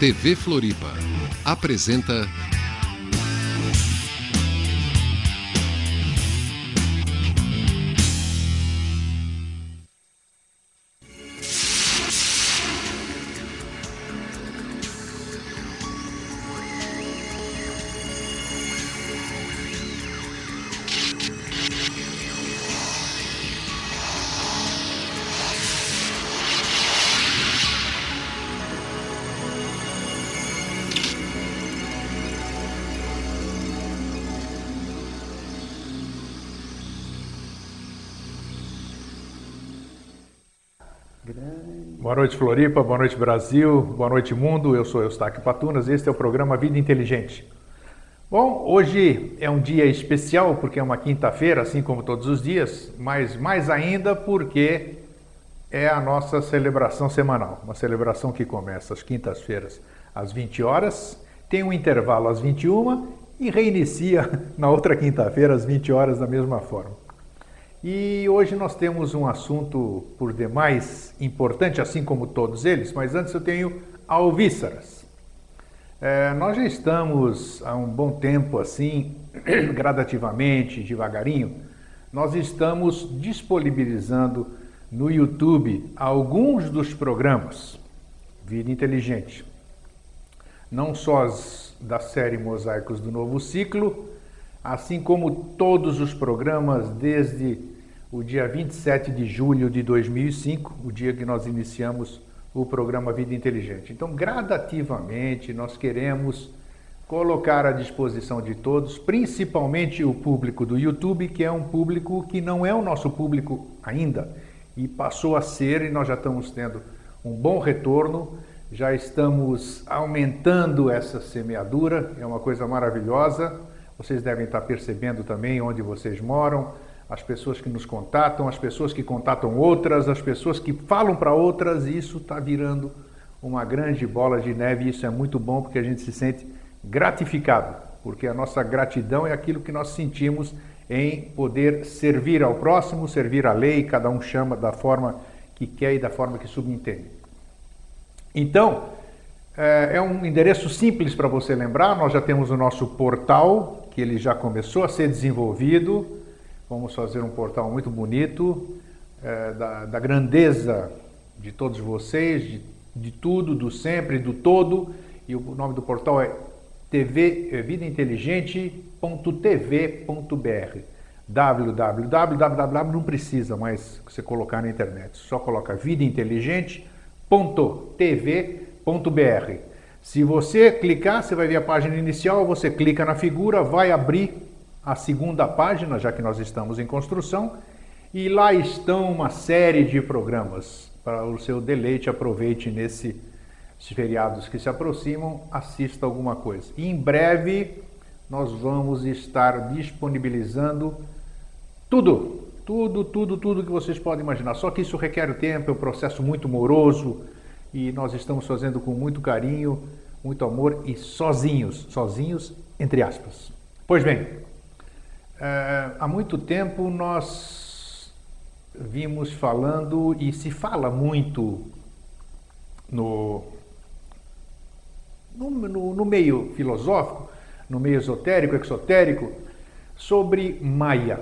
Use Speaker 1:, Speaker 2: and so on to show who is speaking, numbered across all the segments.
Speaker 1: TV Floripa apresenta
Speaker 2: noite, Floripa. Boa noite, Brasil. Boa noite, mundo. Eu sou Eustáquio Patunas. Este é o programa Vida Inteligente. Bom, hoje é um dia especial porque é uma quinta-feira, assim como todos os dias, mas mais ainda porque é a nossa celebração semanal. Uma celebração que começa às quintas-feiras às 20 horas, tem um intervalo às 21 e reinicia na outra quinta-feira às 20 horas da mesma forma. E hoje nós temos um assunto por demais importante, assim como todos eles, mas antes eu tenho alvíceras. É, nós já estamos há um bom tempo assim, gradativamente, devagarinho, nós estamos disponibilizando no YouTube alguns dos programas Vida Inteligente. Não só as da série Mosaicos do Novo Ciclo, assim como todos os programas desde o dia 27 de julho de 2005, o dia que nós iniciamos o programa Vida Inteligente. Então, gradativamente, nós queremos colocar à disposição de todos, principalmente o público do YouTube, que é um público que não é o nosso público ainda e passou a ser, e nós já estamos tendo um bom retorno, já estamos aumentando essa semeadura, é uma coisa maravilhosa. Vocês devem estar percebendo também onde vocês moram, as pessoas que nos contatam, as pessoas que contatam outras, as pessoas que falam para outras, e isso está virando uma grande bola de neve e isso é muito bom porque a gente se sente gratificado, porque a nossa gratidão é aquilo que nós sentimos em poder servir ao próximo, servir à lei, cada um chama da forma que quer e da forma que subentende. Então, é um endereço simples para você lembrar, nós já temos o nosso portal, que ele já começou a ser desenvolvido, vamos fazer um portal muito bonito, é, da, da, grandeza de todos vocês, de, de tudo, do sempre, do todo, e o nome do portal é TV é vidainteligente.tv.br www, não precisa mais você colocar na internet, só coloca vidainteligente.tv.br. Se você clicar, você vai ver a página inicial, você clica na figura, vai abrir a segunda página, já que nós estamos em construção, e lá estão uma série de programas para o seu deleite, aproveite nesses feriados que se aproximam, assista alguma coisa. E em breve nós vamos estar disponibilizando tudo, tudo, tudo, tudo que vocês podem imaginar. Só que isso requer tempo, é um processo muito moroso e nós estamos fazendo com muito carinho, muito amor e sozinhos, sozinhos entre aspas. Pois bem, é, há muito tempo nós vimos falando e se fala muito no, no, no meio filosófico, no meio esotérico, exotérico, sobre Maia.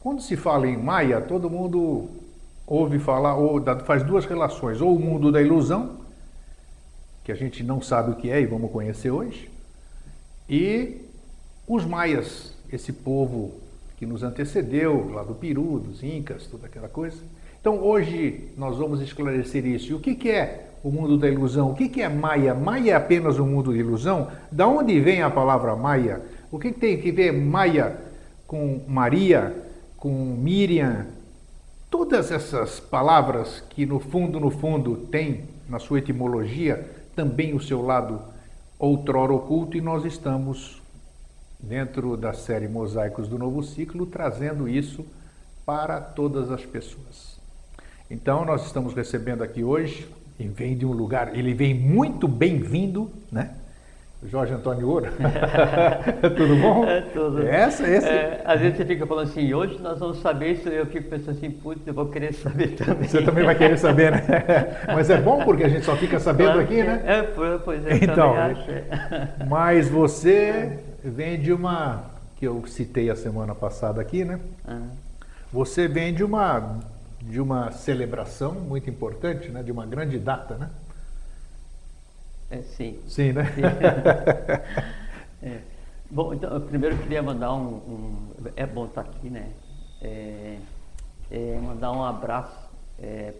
Speaker 2: Quando se fala em Maia, todo mundo ouve falar, ou faz duas relações, ou o mundo da ilusão, que a gente não sabe o que é e vamos conhecer hoje, e os maias, esse povo que nos antecedeu, lá do Peru, dos Incas, toda aquela coisa. Então hoje nós vamos esclarecer isso. E o que, que é o mundo da ilusão? O que, que é Maia? Maia é apenas um mundo de ilusão? Da onde vem a palavra Maia? O que, que tem que ver Maia com Maria? com Miriam, todas essas palavras que no fundo, no fundo, tem na sua etimologia também o seu lado outrora oculto e nós estamos dentro da série Mosaicos do Novo Ciclo trazendo isso para todas as pessoas. Então nós estamos recebendo aqui hoje, e vem de um lugar, ele vem muito bem-vindo, né? Jorge Antônio Ouro. tudo bom?
Speaker 3: É tudo.
Speaker 2: Essa, esse.
Speaker 3: É, às vezes você fica falando assim, hoje nós vamos saber isso, eu fico pensando assim, putz, eu vou querer saber também.
Speaker 2: Você também vai querer saber, né? Mas é bom porque a gente só fica sabendo
Speaker 3: Claro
Speaker 2: aqui, né?
Speaker 3: É, pois é,
Speaker 2: Então,
Speaker 3: acho. é.
Speaker 2: Mas você vem de uma, que eu citei a semana passada aqui, né?
Speaker 3: Ah,
Speaker 2: Você vem de uma, de uma celebração muito importante, né? De uma grande data, né?
Speaker 3: É, sim.
Speaker 2: Sim, né?
Speaker 3: É. Bom, então, eu primeiro queria mandar um, um- É bom estar aqui, né? É, é, mandar um abraço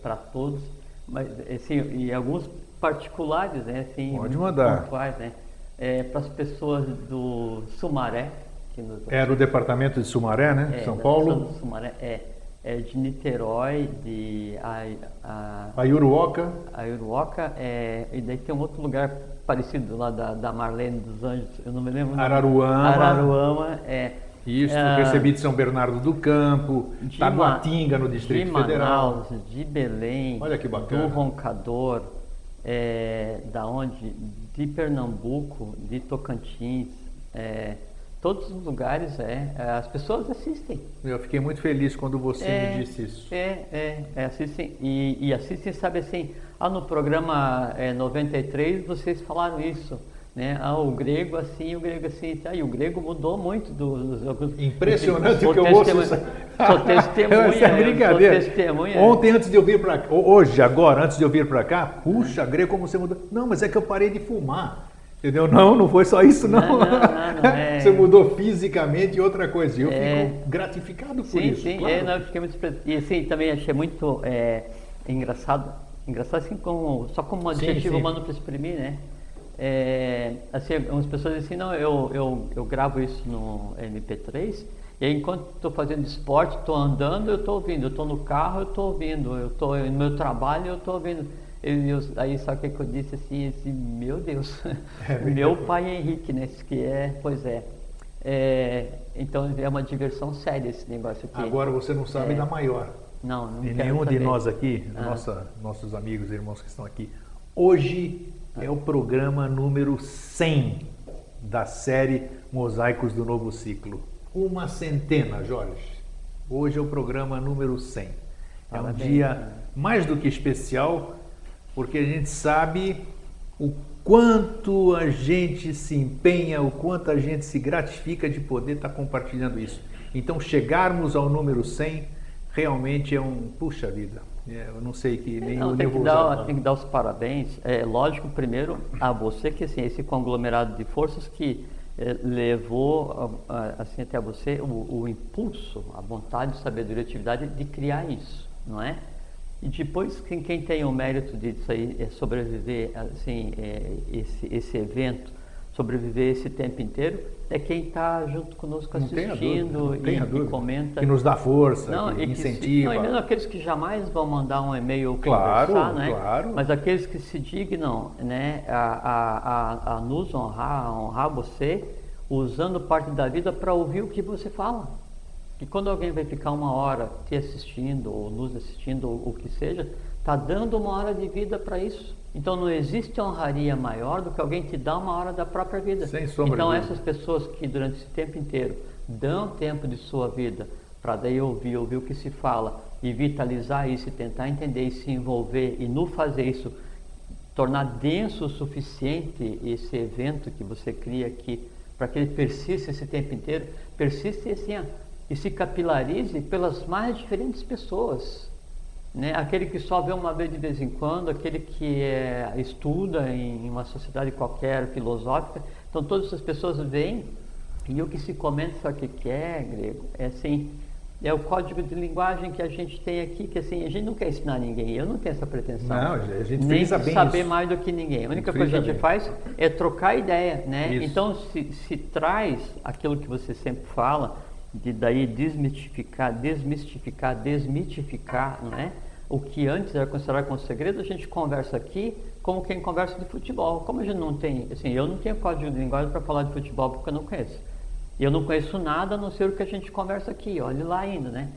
Speaker 3: para todos, mas assim, e alguns particulares, né? Assim,
Speaker 2: Pode mandar.
Speaker 3: pontuais, né? para as pessoas do Sumaré, que nos
Speaker 2: Era o departamento de Sumaré, né?
Speaker 3: é,
Speaker 2: São Paulo.
Speaker 3: do Sumaré, é, é de Niterói, de a, a,
Speaker 2: A Iuruoca.
Speaker 3: a Uruoca, é, e daí tem um outro lugar parecido lá da, da Marlene dos Anjos, eu não me lembro.
Speaker 2: Araruama.
Speaker 3: Araruama, é.
Speaker 2: Isso,
Speaker 3: é,
Speaker 2: recebi de São Bernardo do Campo,
Speaker 3: de
Speaker 2: Taguatinga, no
Speaker 3: Ma-
Speaker 2: Distrito
Speaker 3: de
Speaker 2: Federal.
Speaker 3: Manaus, de Belém,
Speaker 2: Olha que bacana.
Speaker 3: do Roncador, é, da onde? De Pernambuco, de Tocantins, é, todos os lugares, é, as pessoas assistem.
Speaker 2: Eu fiquei muito feliz quando você me disse isso.
Speaker 3: É, é, é, assistem. E, e assistem, sabe assim, ah, no programa é, 93 vocês falaram isso. Né? Ah, o grego assim, o grego assim. Tá, e o grego mudou muito dos. dos
Speaker 2: Impressionante o que eu ouço. isso.
Speaker 3: Sou testemunha.
Speaker 2: Essa é brincadeira.
Speaker 3: Testemunha.
Speaker 2: Ontem, antes de eu vir para cá, hoje, agora, antes de eu vir para cá, puxa, grego, como você mudou. Não, mas é que eu parei de fumar. Entendeu? Não, não foi só isso, não.
Speaker 3: Não, não, não, é.
Speaker 2: Você mudou fisicamente e outra coisa. E eu
Speaker 3: É.
Speaker 2: fico gratificado por
Speaker 3: Sim,
Speaker 2: isso.
Speaker 3: sim,
Speaker 2: claro.
Speaker 3: é, não, eu fiquei muito. E assim, também achei muito é, engraçado, engraçado assim como, só como um adjetivo
Speaker 2: sim.
Speaker 3: humano para exprimir, né? É, assim, algumas pessoas dizem assim, não, eu, eu, eu gravo isso no MP3, e aí enquanto estou fazendo esporte, estou andando, eu estou ouvindo, eu estou no carro, eu estou ouvindo, eu estou no meu trabalho, eu estou ouvindo. E eu- aí sabe o que, eu disse assim, assim, meu Deus,
Speaker 2: É
Speaker 3: meu pai Henrique, né? Esse que é, pois é. É, então é uma diversão séria esse negócio aqui.
Speaker 2: Agora você não sabe
Speaker 3: É.
Speaker 2: da maior.
Speaker 3: não, não
Speaker 2: E nenhum de
Speaker 3: saber.
Speaker 2: nós aqui,
Speaker 3: Ah.
Speaker 2: nossa, nossos amigos e irmãos que estão aqui, hoje é o programa número 100 da série Mosaicos do Novo Ciclo. Uma centena, Jorge. Hoje é o programa número 100. É um dia
Speaker 3: né?
Speaker 2: mais do que especial, porque a gente sabe o quanto a gente se empenha, o quanto a gente se gratifica de poder estar compartilhando isso. Então, chegarmos ao número 100 realmente é um. Puxa vida, é, eu não sei que nem
Speaker 3: Não,
Speaker 2: eu
Speaker 3: tem, que dar, tem que dar os parabéns. É lógico, primeiro, a você, que assim, esse conglomerado de forças que eh, levou a- a- assim, até você o, o impulso, a vontade, sabedoria, atividade de criar isso, não é? E depois, quem, quem tem o mérito disso aí é sobreviver assim, é, esse, esse evento, sobreviver esse tempo inteiro, é quem está junto conosco
Speaker 2: Não
Speaker 3: assistindo
Speaker 2: dúvida, não
Speaker 3: e, comenta.
Speaker 2: Que nos dá força,
Speaker 3: Não,
Speaker 2: que
Speaker 3: que se-
Speaker 2: incentiva.
Speaker 3: não, e mesmo aqueles que jamais vão mandar um e-mail ou
Speaker 2: Claro,
Speaker 3: conversar, né?
Speaker 2: claro.
Speaker 3: Mas aqueles que se dignam né, a, a, a, a nos honrar, a honrar você, usando parte da vida para ouvir o que você fala. E quando alguém vai ficar uma hora te assistindo, ou nos assistindo, ou o que seja, está dando uma hora de vida para isso. Então não existe honraria maior do que alguém te dar uma hora da própria vida.
Speaker 2: Sem sombra de
Speaker 3: então essas pessoas que durante esse tempo inteiro dão tempo de sua vida para daí ouvir, ouvir o que se fala e vitalizar isso e tentar entender e se envolver e no fazer isso tornar denso o suficiente esse evento que você cria aqui para que ele persista esse tempo inteiro, persista e assim, ó, e se capilarize pelas mais diferentes pessoas. Né? Aquele que só vê uma vez de vez em quando, aquele que é, estuda em uma sociedade qualquer filosófica. Então todas essas pessoas vêm e o que se comenta, sabe o que é, grego? É assim, é o código de linguagem que a gente tem aqui, que assim, a gente não quer ensinar ninguém, eu não tenho essa pretensão.
Speaker 2: Não, a gente
Speaker 3: Nem
Speaker 2: frisa bem
Speaker 3: saber
Speaker 2: isso.
Speaker 3: mais do que ninguém. A única coisa que a gente
Speaker 2: bem.
Speaker 3: faz é trocar ideia, né?
Speaker 2: Isso.
Speaker 3: Então se, se traz aquilo que você sempre fala, de daí desmistificar, desmistificar, desmitificar, não é? O que antes era considerado como segredo, a gente conversa aqui como quem conversa de futebol. Como a gente não tem, assim, eu não tenho código de linguagem para falar de futebol porque eu não conheço. Eu não conheço nada a não ser o que a gente conversa aqui, olhe lá ainda, né?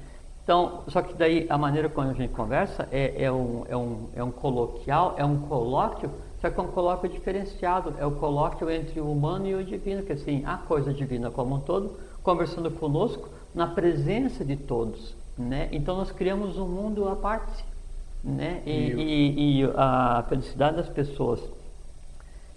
Speaker 3: Então, só que daí a maneira como a gente conversa é, é, um, é, um, é um coloquial, é um colóquio só que é um colóquio diferenciado, é o colóquio entre o humano e o divino, que assim, a coisa divina como um todo, conversando conosco na presença de todos, né? Então nós criamos um mundo à parte, né? E, e, e a felicidade das pessoas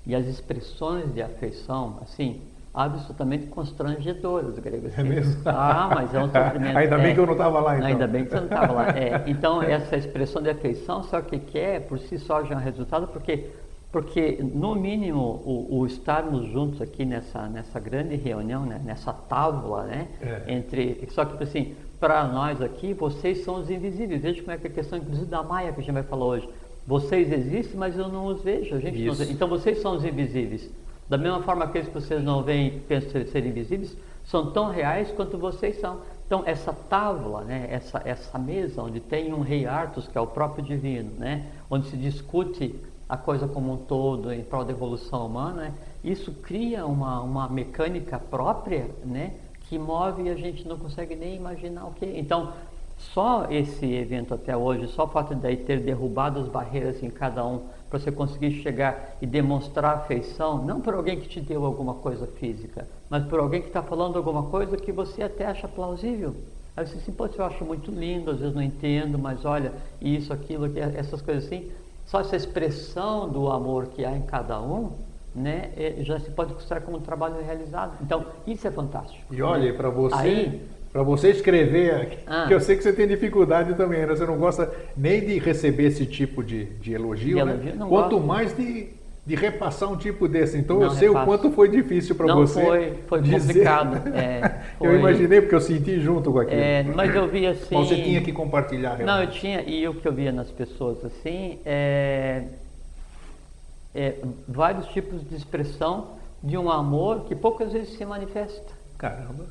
Speaker 3: e as expressões de afeição, assim, absolutamente constrangedoras, grego. Assim.
Speaker 2: É mesmo?
Speaker 3: Ah, mas é um sofrimento.
Speaker 2: Ainda bem
Speaker 3: é,
Speaker 2: que eu não estava lá, então.
Speaker 3: Ainda bem que você não estava lá. É, então, essa expressão de afeição, só que que é, por si só já é um resultado, porque, porque no mínimo, o, o estarmos juntos aqui nessa, nessa grande reunião, né, nessa tábua, né,
Speaker 2: É.
Speaker 3: entre, só que assim, para nós aqui, vocês são os invisíveis. Veja como é que é a questão, inclusive, da Maia que a gente vai falar hoje. Vocês existem, mas eu não os vejo. A gente não então vocês são os invisíveis. Da mesma forma que aqueles que vocês não veem e pensam ser- invisíveis, são tão reais quanto vocês são. Então essa tábua, né, essa, essa mesa onde tem um rei Artus, que é o próprio divino, né, onde se discute a coisa como um todo em prol da evolução humana, isso cria uma, uma mecânica própria né, que move e a gente não consegue nem imaginar o que. Então, só esse evento até hoje, só o fato de ter derrubado as barreiras em cada um, para você conseguir chegar e demonstrar afeição, não por alguém que te deu alguma coisa física, mas por alguém que está falando alguma coisa que você até acha plausível. Aí você assim, pô, eu acho muito lindo, às vezes não entendo, mas olha, isso, aquilo, aqui, essas coisas assim. Só essa expressão do amor que há em cada um, né, eh, já se pode considerar como um trabalho realizado. Então, isso é fantástico.
Speaker 2: E olha, para você,
Speaker 3: Aí-
Speaker 2: para você escrever,
Speaker 3: Ah.
Speaker 2: que eu sei que você tem dificuldade também, né? você não gosta nem de receber esse tipo de, de elogio,
Speaker 3: De
Speaker 2: né?
Speaker 3: elogio, não
Speaker 2: quanto
Speaker 3: gosto.
Speaker 2: mais de, de repassar um tipo desse. Então
Speaker 3: Não
Speaker 2: eu sei
Speaker 3: repasso.
Speaker 2: o quanto foi difícil para
Speaker 3: Não,
Speaker 2: você.
Speaker 3: foi- foi
Speaker 2: dizer.
Speaker 3: complicado, é,
Speaker 2: eu
Speaker 3: foi-
Speaker 2: imaginei porque eu senti junto com aquilo.
Speaker 3: É, mas eu vi assim.
Speaker 2: Mas você tinha que compartilhar.
Speaker 3: Não, eu
Speaker 2: realmente.
Speaker 3: tinha, e o que eu via nas pessoas assim, é, é, vários tipos de expressão de um amor que poucas vezes se manifesta.
Speaker 2: Caramba.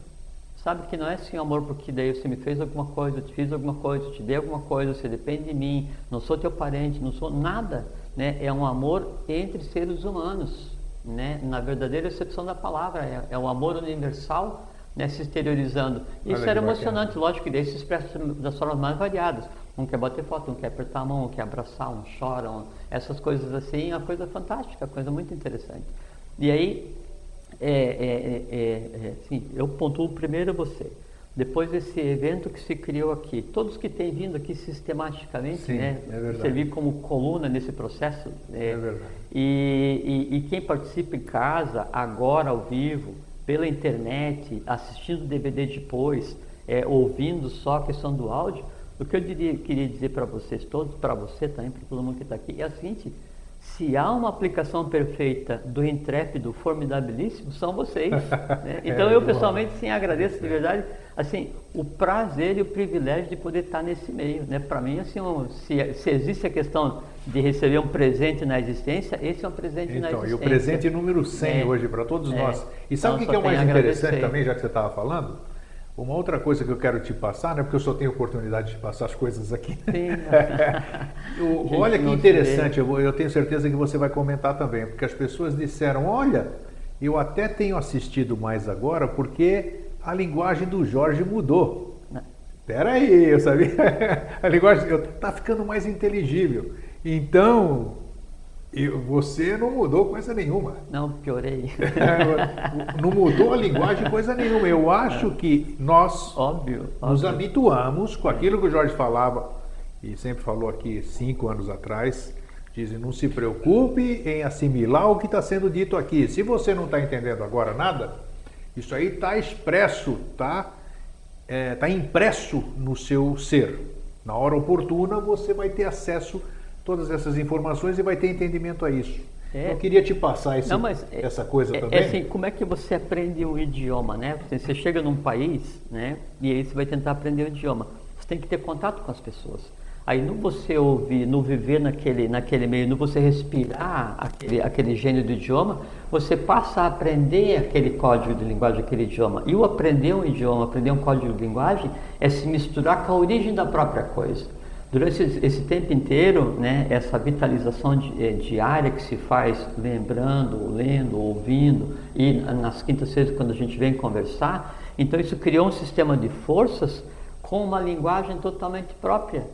Speaker 3: Sabe que não é assim amor porque daí você me fez alguma coisa, eu te fiz alguma coisa, eu te dei alguma coisa, você depende de mim, não sou teu parente, não sou nada. Né? É um amor entre seres humanos, né? na verdadeira excepção da palavra. É, é um amor universal né? se exteriorizando. Isso
Speaker 2: Olha
Speaker 3: era emocionante, lógico que daí se expressa das formas mais variadas. Um quer bater foto, um quer apertar a mão, um quer abraçar, um chora, um- essas coisas assim, é uma coisa fantástica, coisa muito interessante. E aí, é, é, é, assim, eu pontuo primeiro você. Depois desse evento que se criou aqui, todos que têm vindo aqui sistematicamente,
Speaker 2: Sim,
Speaker 3: né,
Speaker 2: é
Speaker 3: servir como coluna nesse processo.
Speaker 2: É verdade.
Speaker 3: E, e, e quem participa em casa, agora ao vivo, pela internet, assistindo DVD depois, é, ouvindo só a questão do áudio, o que eu diria, queria dizer para vocês todos, para você também, para todo mundo que está aqui, é o seguinte: se há uma aplicação perfeita do intrépido formidabilíssimo, são vocês. né? Então
Speaker 2: É,
Speaker 3: eu
Speaker 2: bom.
Speaker 3: pessoalmente sim agradeço de verdade, assim, o prazer e o privilégio de poder estar nesse meio, né? Para mim, assim, um- se, se existe a questão de receber um presente na existência, esse é um presente na
Speaker 2: Então, e
Speaker 3: existência.
Speaker 2: o presente número 100
Speaker 3: É.
Speaker 2: hoje para todos
Speaker 3: É.
Speaker 2: nós. E sabe
Speaker 3: Então,
Speaker 2: o que que é o mais interessante também, já que você estava falando? Uma outra coisa que eu quero te passar, né, porque eu só tenho oportunidade de passar as coisas aqui.
Speaker 3: Sim.
Speaker 2: O- olha que interessante, eu, vou- eu tenho certeza que você vai comentar também, porque as pessoas disseram: olha, eu até tenho assistido mais agora porque a linguagem do Jorge mudou. Espera aí, eu sabia. A linguagem está ficando mais inteligível. Então, eu- você não mudou coisa nenhuma.
Speaker 3: Não, piorei.
Speaker 2: não mudou a linguagem coisa nenhuma. Eu acho que nós
Speaker 3: óbvio.
Speaker 2: nos
Speaker 3: óbvio.
Speaker 2: habituamos com aquilo que o Jorge falava e sempre falou aqui cinco anos atrás. Dizem, não se preocupe em assimilar o que está sendo dito aqui. Se você não está entendendo agora nada, isso aí está expresso, está é, tá impresso no seu ser. Na hora oportuna você vai ter acesso a todas essas informações e vai ter entendimento a isso.
Speaker 3: É.
Speaker 2: Eu queria te passar esse-
Speaker 3: Não, é-
Speaker 2: essa coisa
Speaker 3: é,
Speaker 2: também.
Speaker 3: É assim, como é que você aprende um idioma, né? Você, chega num país, né? E aí você vai tentar aprender o idioma. Você tem que ter contato com as pessoas. Aí no você ouvir, no viver naquele, naquele meio, no você respirar aquele, aquele gênio do idioma, você passa a aprender aquele código de linguagem, aquele idioma. E o aprender um idioma, aprender um código de linguagem, é se misturar com a origem da própria coisa. Durante esse, tempo inteiro, né, essa vitalização eh, diária que se faz lembrando, lendo, ouvindo, e nas quintas-feiras quando a gente vem conversar, então isso criou um sistema de forças com uma linguagem totalmente própria.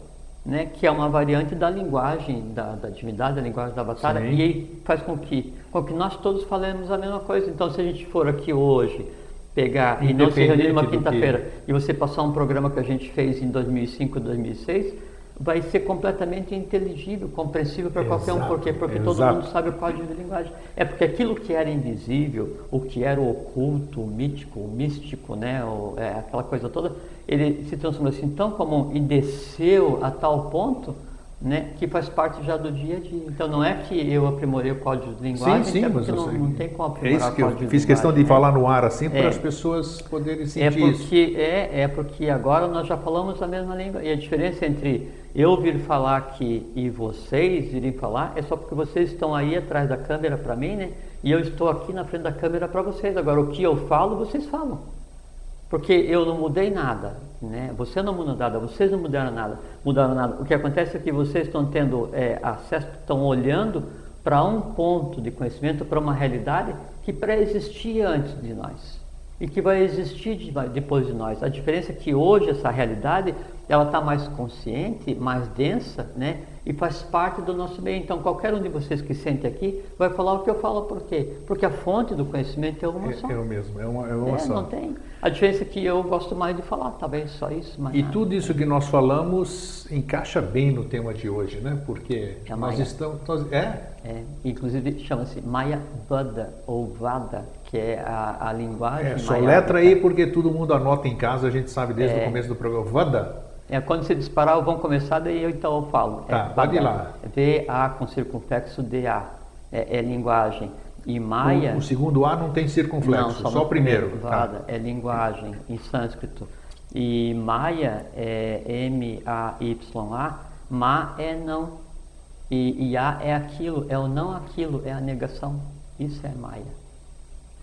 Speaker 3: Né, que é uma variante da linguagem da, da divindade, da linguagem da batalha, Sim. e aí faz com que, com que nós todos falemos a mesma coisa. Então, se a gente for aqui hoje pegar e não se reunir numa quinta-feira e você passar um programa que a gente fez em 2005, 2006, vai ser completamente inteligível, compreensível para qualquer um. Por quê? Porque Exato. todo mundo sabe o código de linguagem. É porque aquilo que era invisível, o que era o oculto, o mítico, o místico, né, o, é, aquela coisa toda, ele se transformou assim tão comum e desceu a tal ponto né, que faz parte já do dia a dia. Então não é que eu aprimorei o código de linguagem, sim, sim, porque não, não, tem como aprimorar
Speaker 2: é isso que eu fiz questão de né? falar no ar assim para é, as pessoas poderem é sentir
Speaker 3: é porque, isso. É, é porque agora nós já falamos a mesma língua e a diferença entre eu vir falar aqui e vocês irem falar é só porque vocês estão aí atrás da câmera para mim, né? E eu estou aqui na frente da câmera para vocês. Agora o que eu falo, vocês falam. Porque eu não mudei nada, né? Você não mudou nada, vocês não mudaram nada, mudaram nada. O que acontece é que vocês estão tendo é, acesso, estão olhando para um ponto de conhecimento, para uma realidade que pré-existia antes de nós e que vai existir de, depois de nós. A diferença é que hoje essa realidade ela está mais consciente, mais densa, né? E faz parte do nosso meio. Então, qualquer um de vocês que sente aqui vai falar o que eu falo por quê? Porque a fonte do conhecimento é uma
Speaker 2: é,
Speaker 3: só.
Speaker 2: É, o mesmo, é uma, é uma é, só.
Speaker 3: Não tem. A diferença é que eu gosto mais de falar, talvez só isso.
Speaker 2: e
Speaker 3: nada.
Speaker 2: tudo isso que nós falamos encaixa bem no tema de hoje, né? Porque é nós estamos. Nós, é?
Speaker 3: é? Inclusive chama-se Maya Vada ou Vada, que é a, a linguagem. É,
Speaker 2: só letra aí porque todo mundo anota em casa, a gente sabe desde é, o começo do programa. Vada.
Speaker 3: É, quando você disparar, vão começar, daí eu então eu falo.
Speaker 2: É tá, é, pode lá.
Speaker 3: V-A com circunflexo D-A. É, é, linguagem. E Maia.
Speaker 2: O, o, segundo A não tem circunflexo, não, só, o primeiro.
Speaker 3: primeiro tá. É linguagem em sânscrito. E Maia é M-A-Y-A. Ma é não. E, e A é aquilo, é o não aquilo, é a negação. Isso é Maia.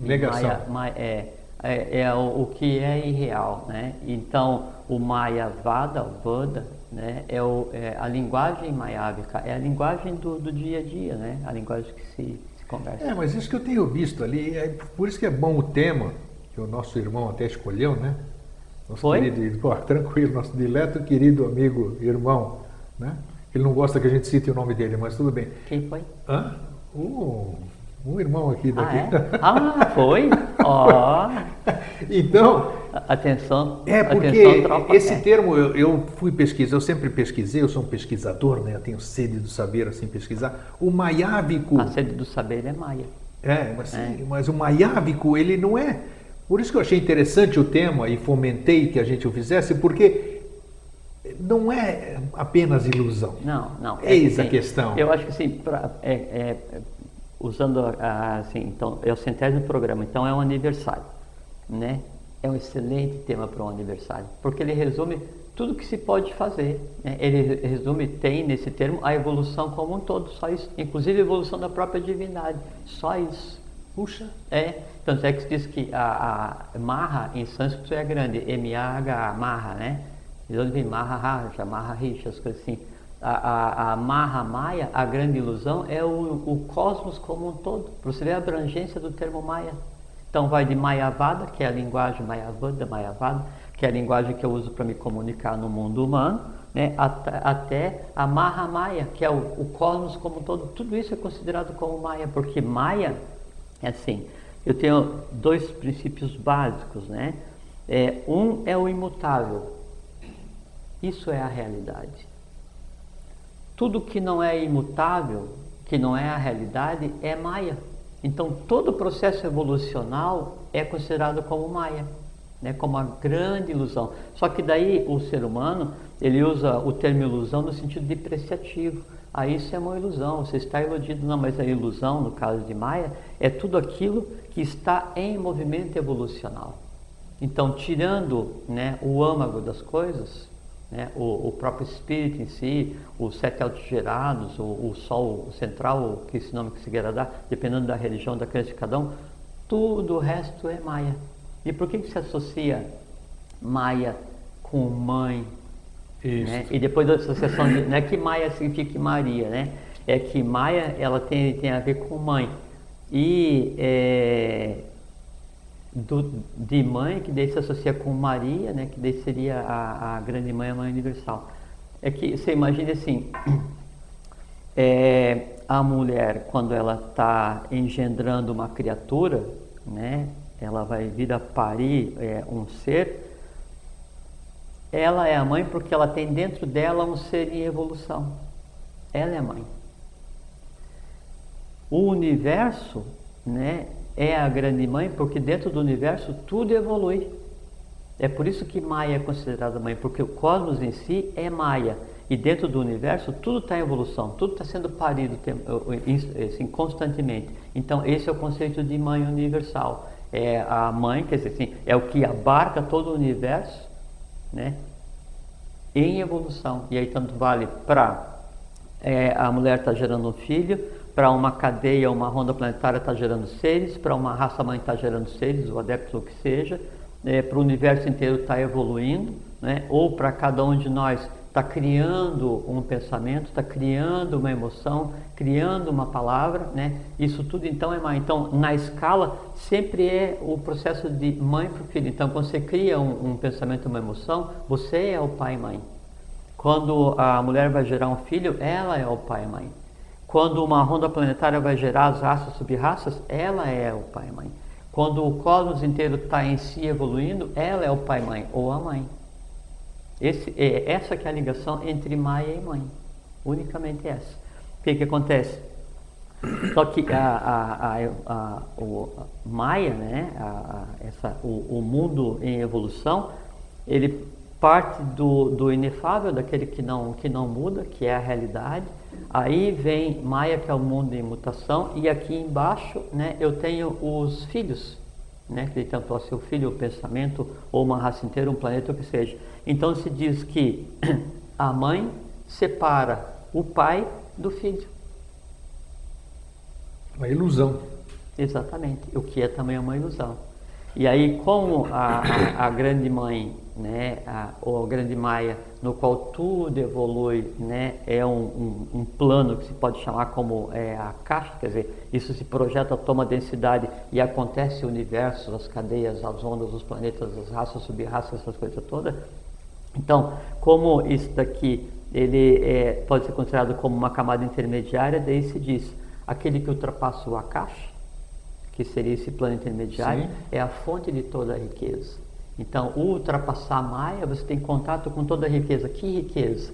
Speaker 2: Negação.
Speaker 3: É é, é o, o, que é irreal, né? Então, o Mayavada, o Vada, né? É, o, é a linguagem maiávica, é a linguagem do, do, dia a dia, né? A linguagem que se, se conversa.
Speaker 2: É, mas isso que eu tenho visto ali, é por isso que é bom o tema, que o nosso irmão até escolheu, né? Nosso
Speaker 3: Foi?
Speaker 2: Querido, pô, tranquilo, nosso dileto querido amigo, irmão, né? Ele não gosta que a gente cite o nome dele, mas tudo bem.
Speaker 3: Quem foi?
Speaker 2: Hã? Uh, um irmão aqui daqui.
Speaker 3: Ah, é? ah foi? Ó. Oh.
Speaker 2: então.
Speaker 3: Atenção.
Speaker 2: É porque atenção, esse termo eu, eu, fui pesquisar, eu sempre pesquisei, eu sou um pesquisador, né? Eu tenho sede do saber, assim, pesquisar. O maiábico.
Speaker 3: A sede do saber é maia.
Speaker 2: É, mas, é. mas o maiábico, ele não é. Por isso que eu achei interessante o tema e fomentei que a gente o fizesse, porque não é apenas ilusão.
Speaker 3: Não, não.
Speaker 2: Eis é a questão.
Speaker 3: Eu acho que assim, pra, é, é, usando assim, então é o centésimo programa, então é um aniversário, né? É um excelente tema para um aniversário, porque ele resume tudo que se pode fazer. Né? Ele resume, tem nesse termo a evolução como um todo, só isso, inclusive a evolução da própria divindade, só isso.
Speaker 2: Puxa.
Speaker 3: É, tanto é que se diz que a, a Maha em sânscrito é grande, M-A-H, Maha, né? De onde vem Maha Raja, Maha Risha, as coisas assim a, a, a Maha Maya, a grande ilusão, é o, o cosmos como um todo. Você ver a abrangência do termo Maya. Então vai de Mayavada, que é a linguagem Mayavada, Mayavada, que é a linguagem que eu uso para me comunicar no mundo humano, né, até, a Maha Maya, que é o, o, cosmos como um todo. Tudo isso é considerado como Maya, porque Maya é assim. Eu tenho dois princípios básicos, né? É, um é o imutável. Isso é a realidade. Tudo que não é imutável, que não é a realidade, é Maia. Então, todo o processo evolucional é considerado como Maia, né, como uma grande ilusão. Só que daí o ser humano, ele usa o termo ilusão no sentido depreciativo. Ah, isso é uma ilusão, você está iludido. Não, mas a ilusão, no caso de Maia, é tudo aquilo que está em movimento evolucional. Então, tirando né, o âmago das coisas, né? O, o, próprio espírito em si, os sete autogerados, o, o sol central, que esse nome que se queira dar, dependendo da religião, da crença de cada um, tudo o resto é Maia. E por que, que se associa Maia com mãe? Né? E depois da associação, de, não é que Maia signifique Maria, né? É que Maia ela tem, tem a ver com mãe. E é, do, de mãe, que daí se associa com Maria, né, que daí seria a, a grande mãe, a mãe universal. É que você imagine assim, é, a mulher quando ela está engendrando uma criatura, né, ela vai vir a parir é, um ser, ela é a mãe porque ela tem dentro dela um ser em evolução. Ela é a mãe. O universo, né, é a grande mãe porque dentro do universo tudo evolui. É por isso que Maia é considerada mãe, porque o cosmos em si é Maia. E dentro do universo tudo está em evolução, tudo está sendo parido assim, constantemente. Então esse é o conceito de mãe universal. É a mãe, quer dizer assim, é o que abarca todo o universo, né? Em evolução. E aí tanto vale para é, a mulher estar tá gerando um filho, para uma cadeia, uma ronda planetária está gerando seres, para uma raça mãe está gerando seres, o adepto o que seja, é, para o universo inteiro está evoluindo, né? ou para cada um de nós está criando um pensamento, está criando uma emoção, criando uma palavra, né? Isso tudo então é mãe. Então, na escala, sempre é o processo de mãe para o filho. Então, quando você cria um, um pensamento, uma emoção, você é o pai e mãe. Quando a mulher vai gerar um filho, ela é o pai e mãe. Quando uma ronda planetária vai gerar as raças sub-raças, ela é o pai e mãe. Quando o cosmos inteiro está em si evoluindo, ela é o pai e mãe, ou a mãe. Esse, é, essa que é a ligação entre Maia e mãe. Unicamente essa. O que, que acontece? Só que a, a, a, o Maia, né, essa, o, o, mundo em evolução, ele parte do, do inefável, daquele que não, que não muda, que é a realidade, Aí vem Maia, que é o mundo em mutação, e aqui embaixo né, eu tenho os filhos, né, que tanto pode ser o filho, o pensamento, ou uma raça inteira, um planeta, o que seja. Então se diz que a mãe separa o pai do filho.
Speaker 2: Uma ilusão.
Speaker 3: Exatamente, o que é também uma ilusão. E aí, como a, a grande mãe, né, a, ou a grande Maia, no qual tudo evolui, né, é um, um, um, plano que se pode chamar como é, a caixa, quer dizer, isso se projeta, toma densidade e acontece o universo, as cadeias, as ondas, os planetas, as raças, sub-raças, essas coisas todas. Então, como isso daqui ele é, pode ser considerado como uma camada intermediária, daí se diz, aquele que ultrapassa o Akash, que seria esse plano intermediário, Sim. é a fonte de toda a riqueza. Então, ultrapassar a Maia, você tem contato com toda a riqueza. Que riqueza?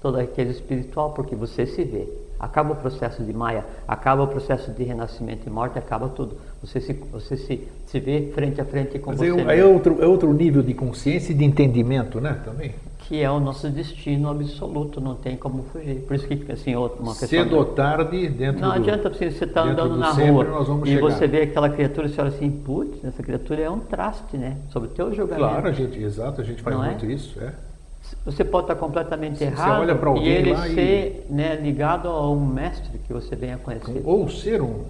Speaker 3: Toda a riqueza espiritual, porque você se vê. Acaba o processo de Maia, acaba o processo de renascimento e morte, acaba tudo. Você se, você se, se vê frente a frente com Mas você.
Speaker 2: É, é, outro, é outro nível de consciência e de entendimento, né? Também
Speaker 3: que é o nosso destino absoluto, não tem como fugir. Por isso que assim, uma
Speaker 2: questão Cedo ou tarde, dentro
Speaker 3: Não do, adianta você estar andando na rua e chegar. você vê aquela criatura e você olha assim, putz, essa criatura é um traste, né? Sobre o teu julgamento.
Speaker 2: Claro, a gente, exato, a gente faz não é? muito é? isso, é.
Speaker 3: Você pode estar completamente você errado e ele ser e... né, ligado a um mestre que você venha conhecer.
Speaker 2: Ou ser um,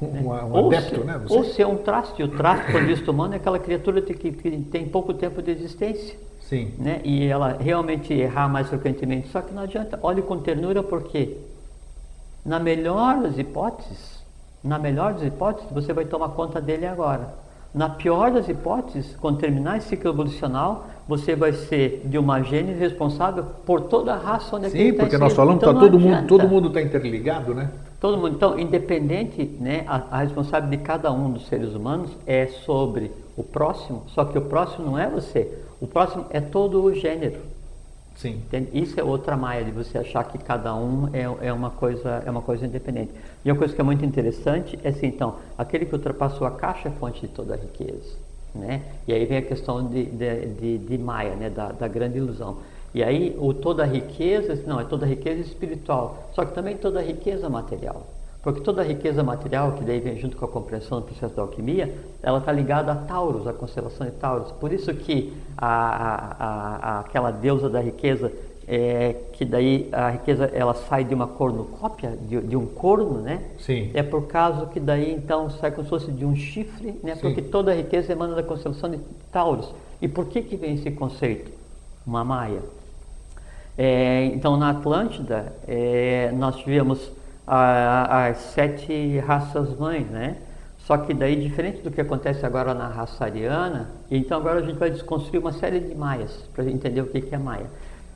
Speaker 2: um, né? um
Speaker 3: ou
Speaker 2: adepto, né?
Speaker 3: Você... Ou ser um traste. O traste, por visto humano, é aquela criatura que, que tem pouco tempo de existência.
Speaker 2: Sim.
Speaker 3: Né? E ela realmente errar mais frequentemente. Só que não adianta. Olhe com ternura porque, na melhor das hipóteses, na melhor das hipóteses, você vai tomar conta dele agora. Na pior das hipóteses, quando terminar esse ciclo evolucional, você vai ser de uma gene responsável por toda a raça onde
Speaker 2: Sim, é que porque nós falamos então, tá todo mundo, todo mundo está interligado, né?
Speaker 3: Todo mundo. Então, independente, né, a, a responsabilidade de cada um dos seres humanos é sobre o próximo, só que o próximo não é você. O próximo é todo o gênero.
Speaker 2: Sim.
Speaker 3: Entende? Isso é outra maia de você achar que cada um é, é, uma coisa, é uma coisa independente. E uma coisa que é muito interessante é assim, então, aquele que ultrapassou a caixa é fonte de toda a riqueza. Né? E aí vem a questão de, de, de, de Maia, né? da, da grande ilusão. E aí o toda a riqueza, não, é toda a riqueza espiritual, só que também toda a riqueza material. Porque toda a riqueza material, que daí vem junto com a compreensão do processo da alquimia, ela está ligada a Taurus, a constelação de Taurus. Por isso que a, a, a, aquela deusa da riqueza, é, que daí a riqueza ela sai de uma cornucópia, de, de um corno, né?
Speaker 2: Sim.
Speaker 3: É por causa que daí então sai como se fosse de um chifre, né? Sim. Porque toda a riqueza emana da constelação de Taurus. E por que que vem esse conceito? Uma maia. É, então na Atlântida é, nós tivemos as sete raças mães, né? Só que daí, diferente do que acontece agora na raça ariana, então agora a gente vai desconstruir uma série de maias para entender o que, que é maia.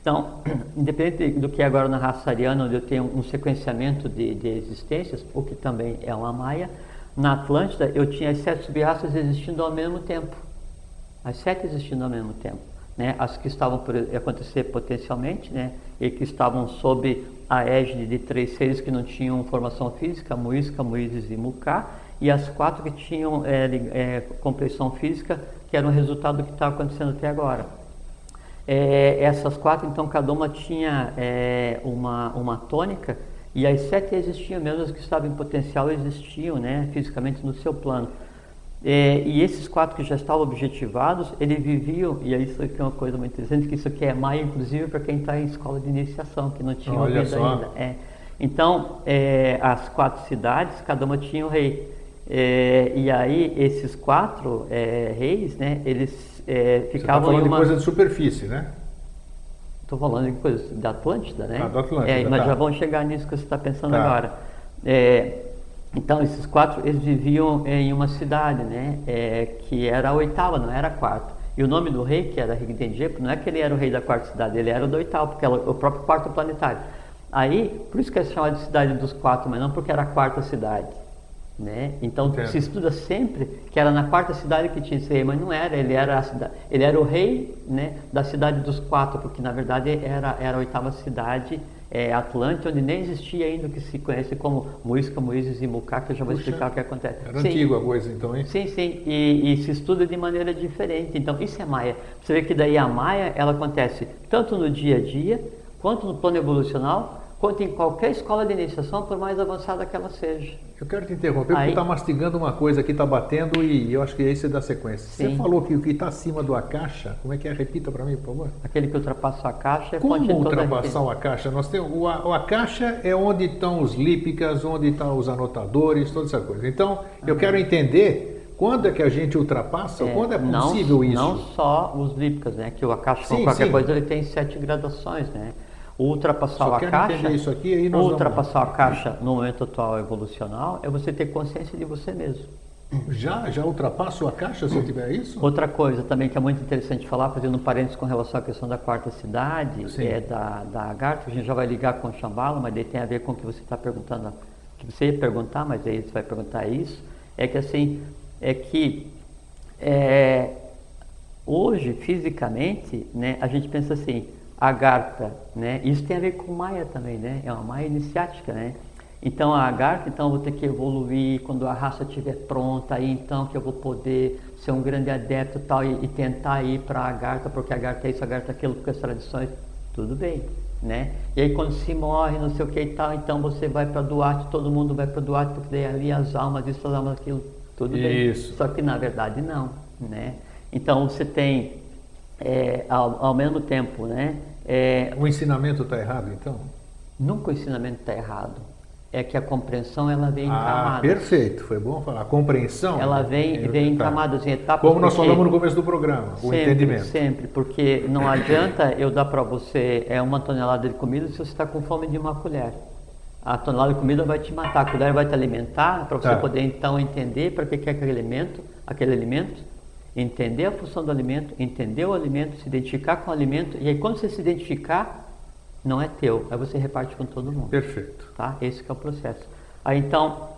Speaker 3: Então, independente do que é agora na raça ariana, onde eu tenho um sequenciamento de, de existências, o que também é uma maia, na Atlântida eu tinha as sete subraças existindo ao mesmo tempo. As sete existindo ao mesmo tempo. Né? As que estavam por acontecer potencialmente, né? e que estavam sob a égide de três seres que não tinham formação física, Muisca, Muízes e Muká, e as quatro que tinham é, é, compreensão física, que era resultado do que estava acontecendo até agora. É, essas quatro, então, cada uma tinha é, uma, uma tônica e as sete existiam, mesmo as que estavam em potencial existiam, né, fisicamente no seu plano. É, e esses quatro que já estavam objetivados, eles viviam, e isso aqui é uma coisa muito interessante, que isso aqui é maia, inclusive, para quem está em escola de iniciação, que não tinha
Speaker 2: Olha só.
Speaker 3: ainda. É. Então, é, as quatro cidades, cada uma tinha um rei. É, e aí, esses quatro é, reis, né, eles é,
Speaker 2: Você
Speaker 3: ficavam
Speaker 2: falando
Speaker 3: em uma...
Speaker 2: de coisa de superfície, né?
Speaker 3: Estou falando de coisa da Atlântida, né?
Speaker 2: Ah, da Atlântida,
Speaker 3: É, mas
Speaker 2: tá.
Speaker 3: já vamos chegar nisso que você está pensando
Speaker 2: Tá.
Speaker 3: agora. É, então, esses quatro, eles viviam em uma cidade, né? É, que era a oitava, não era a quarta. E o nome do rei, que era Rigdenjepo, não é que ele era o rei da quarta cidade, ele era o do oitavo, porque era o próprio quarto planetário. Aí, por isso que é chamado de cidade dos quatro, mas não porque era a quarta cidade. Né? Então
Speaker 2: Entendo.
Speaker 3: se estuda sempre que era na quarta cidade que tinha esse rei, mas não era, ele era, a cida- ele era o rei né, da cidade dos quatro, porque na verdade era, era a oitava cidade é, Atlante, onde nem existia ainda o que se conhece como Muisca, Moíses e Mucá, que eu já vou
Speaker 2: Puxa,
Speaker 3: explicar o que acontece.
Speaker 2: Era
Speaker 3: Sim.
Speaker 2: antigo a coisa, então, hein?
Speaker 3: Sim, sim, e, e se estuda de maneira diferente. Então, isso é Maia. Você vê que daí a Maia, ela acontece tanto no dia a dia, quanto no plano evolucional, quanto em qualquer escola de iniciação, por mais avançada que ela seja.
Speaker 2: Eu quero te interromper porque
Speaker 3: Aí-
Speaker 2: está mastigando uma coisa aqui, está batendo e eu acho que aí você dá sequência. Você
Speaker 3: Sim.
Speaker 2: falou que o que está acima do Akasha, como é que é? Repita para mim, por favor.
Speaker 3: Aquele que ultrapassa a caixa é
Speaker 2: Como
Speaker 3: toda a
Speaker 2: ultrapassar o Akasha? Nós temos, o, A- o Akasha é onde estão os lípicas, onde estão os anotadores, toda essa coisa. Então, eu quero entender quando é que a gente ultrapassa, ou quando é
Speaker 3: não-
Speaker 2: possível isso.
Speaker 3: Não só os lípicas, né? Que o como
Speaker 2: Sim,
Speaker 3: qualquer
Speaker 2: sim.
Speaker 3: coisa, ele tem sete gradações, né? Ultrapassar Akasha,
Speaker 2: entender isso aqui, aí nós vamos-
Speaker 3: ultrapassar a caixa no momento atual evolucional é você ter consciência de você mesmo.
Speaker 2: Já, já ultrapassa o Akasha se eu tiver isso?
Speaker 3: Outra coisa também que é muito interessante falar, fazendo um parênteses com relação à questão da quarta cidade,
Speaker 2: Sim.
Speaker 3: é da, da Agartha, a gente já vai ligar com o Shambhala, mas daí tem a ver com o que você está perguntando, que você ia perguntar, mas aí você vai perguntar isso, é que assim, é que é, hoje, fisicamente, né, a gente pensa assim, Agartha, né, isso tem a ver com Maia também, né, é uma Maia iniciática, né, então a Agartha, então eu vou ter que evoluir quando a raça estiver pronta, aí então que eu vou poder ser um grande adepto e tal, e, e tentar ir para a Agartha, porque a Agartha é isso, a Agartha é aquilo, porque as tradições, tudo bem, né? E aí quando se morre, não sei o que e tal, então você vai para Duarte, todo mundo vai para Duarte, porque daí ali as almas, isso, as almas, aquilo, tudo bem.
Speaker 2: Isso.
Speaker 3: Só que na verdade não, né? Então você tem, é, ao, ao mesmo tempo, né? É,
Speaker 2: O ensinamento está errado, então?
Speaker 3: nunca o ensinamento está errado. É que a compreensão ela vem em
Speaker 2: Ah,
Speaker 3: camadas.
Speaker 2: perfeito, foi bom falar. A compreensão.
Speaker 3: Ela vem,
Speaker 2: Eu-
Speaker 3: vem em
Speaker 2: tá.
Speaker 3: camadas, em etapas.
Speaker 2: Como nós falamos no começo do programa, o
Speaker 3: sempre,
Speaker 2: entendimento.
Speaker 3: Sempre, porque não adianta eu dar para você é uma tonelada de comida se você está com fome de uma colher. A tonelada de comida vai te matar, a colher vai te alimentar para você
Speaker 2: Tá.
Speaker 3: poder então entender para que que é aquele alimento, aquele alimento, entender a função do alimento, entender o alimento, se identificar com o alimento e aí quando você se identificar não é teu, aí você reparte com todo mundo
Speaker 2: Perfeito.
Speaker 3: tá? Esse que é o processo. Aí então,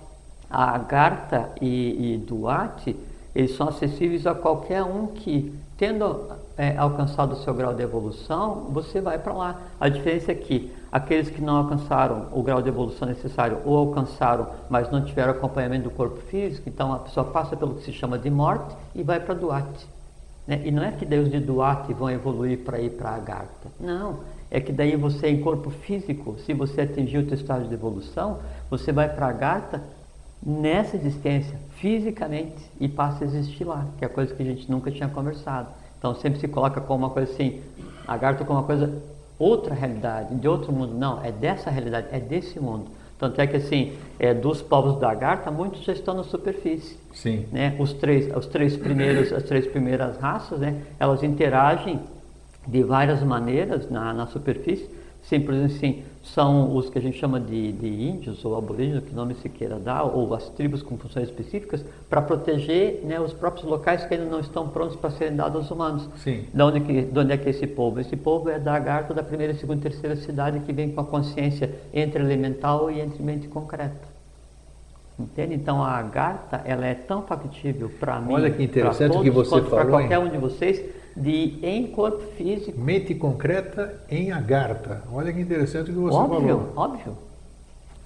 Speaker 3: a Agartha e, e Duarte, eles são acessíveis a qualquer um que, tendo é, alcançado o seu grau de evolução, você vai para lá. A diferença é que aqueles que não alcançaram o grau de evolução necessário ou alcançaram, mas não tiveram acompanhamento do corpo físico, então a pessoa passa pelo que se chama de morte e vai para Duarte. Né? E não é que daí os de Duarte vão evoluir para ir para a Agartha. Não. É que daí você, em corpo físico, se você atingir o teu estágio de evolução, você vai para a Agartha nessa existência, fisicamente, e passa a existir lá, que é coisa que a gente nunca tinha conversado. Então sempre se coloca como uma coisa assim, a Agartha como uma coisa, outra realidade, de outro mundo. Não, é dessa realidade, é desse mundo. Tanto é que assim, é, dos povos da Agartha, muitos já estão na superfície
Speaker 2: Sim.
Speaker 3: né? Os três, os três primeiros, as três primeiras raças, né? Elas interagem de várias maneiras na, na superfície. Sim, por exemplo, assim, são os que a gente chama de, de índios ou aborígenes, que nome se queira dar, ou as tribos com funções específicas, para proteger né, os próprios locais que ainda não estão prontos para serem dados aos humanos.
Speaker 2: Sim.
Speaker 3: De onde, que, de onde é que é esse povo? Esse povo é da Agartha, da primeira, segunda e terceira cidade, que vem com a consciência entre elemental e entre mente concreta. Entende? Então a Agartha, ela é tão factível para mim,
Speaker 2: Olha que interessante
Speaker 3: todos,
Speaker 2: que você
Speaker 3: para
Speaker 2: falou,
Speaker 3: qualquer um de vocês, de em corpo físico.
Speaker 2: Mente concreta em agartha. Olha que interessante o que você
Speaker 3: óbvio,
Speaker 2: falou.
Speaker 3: óbvio.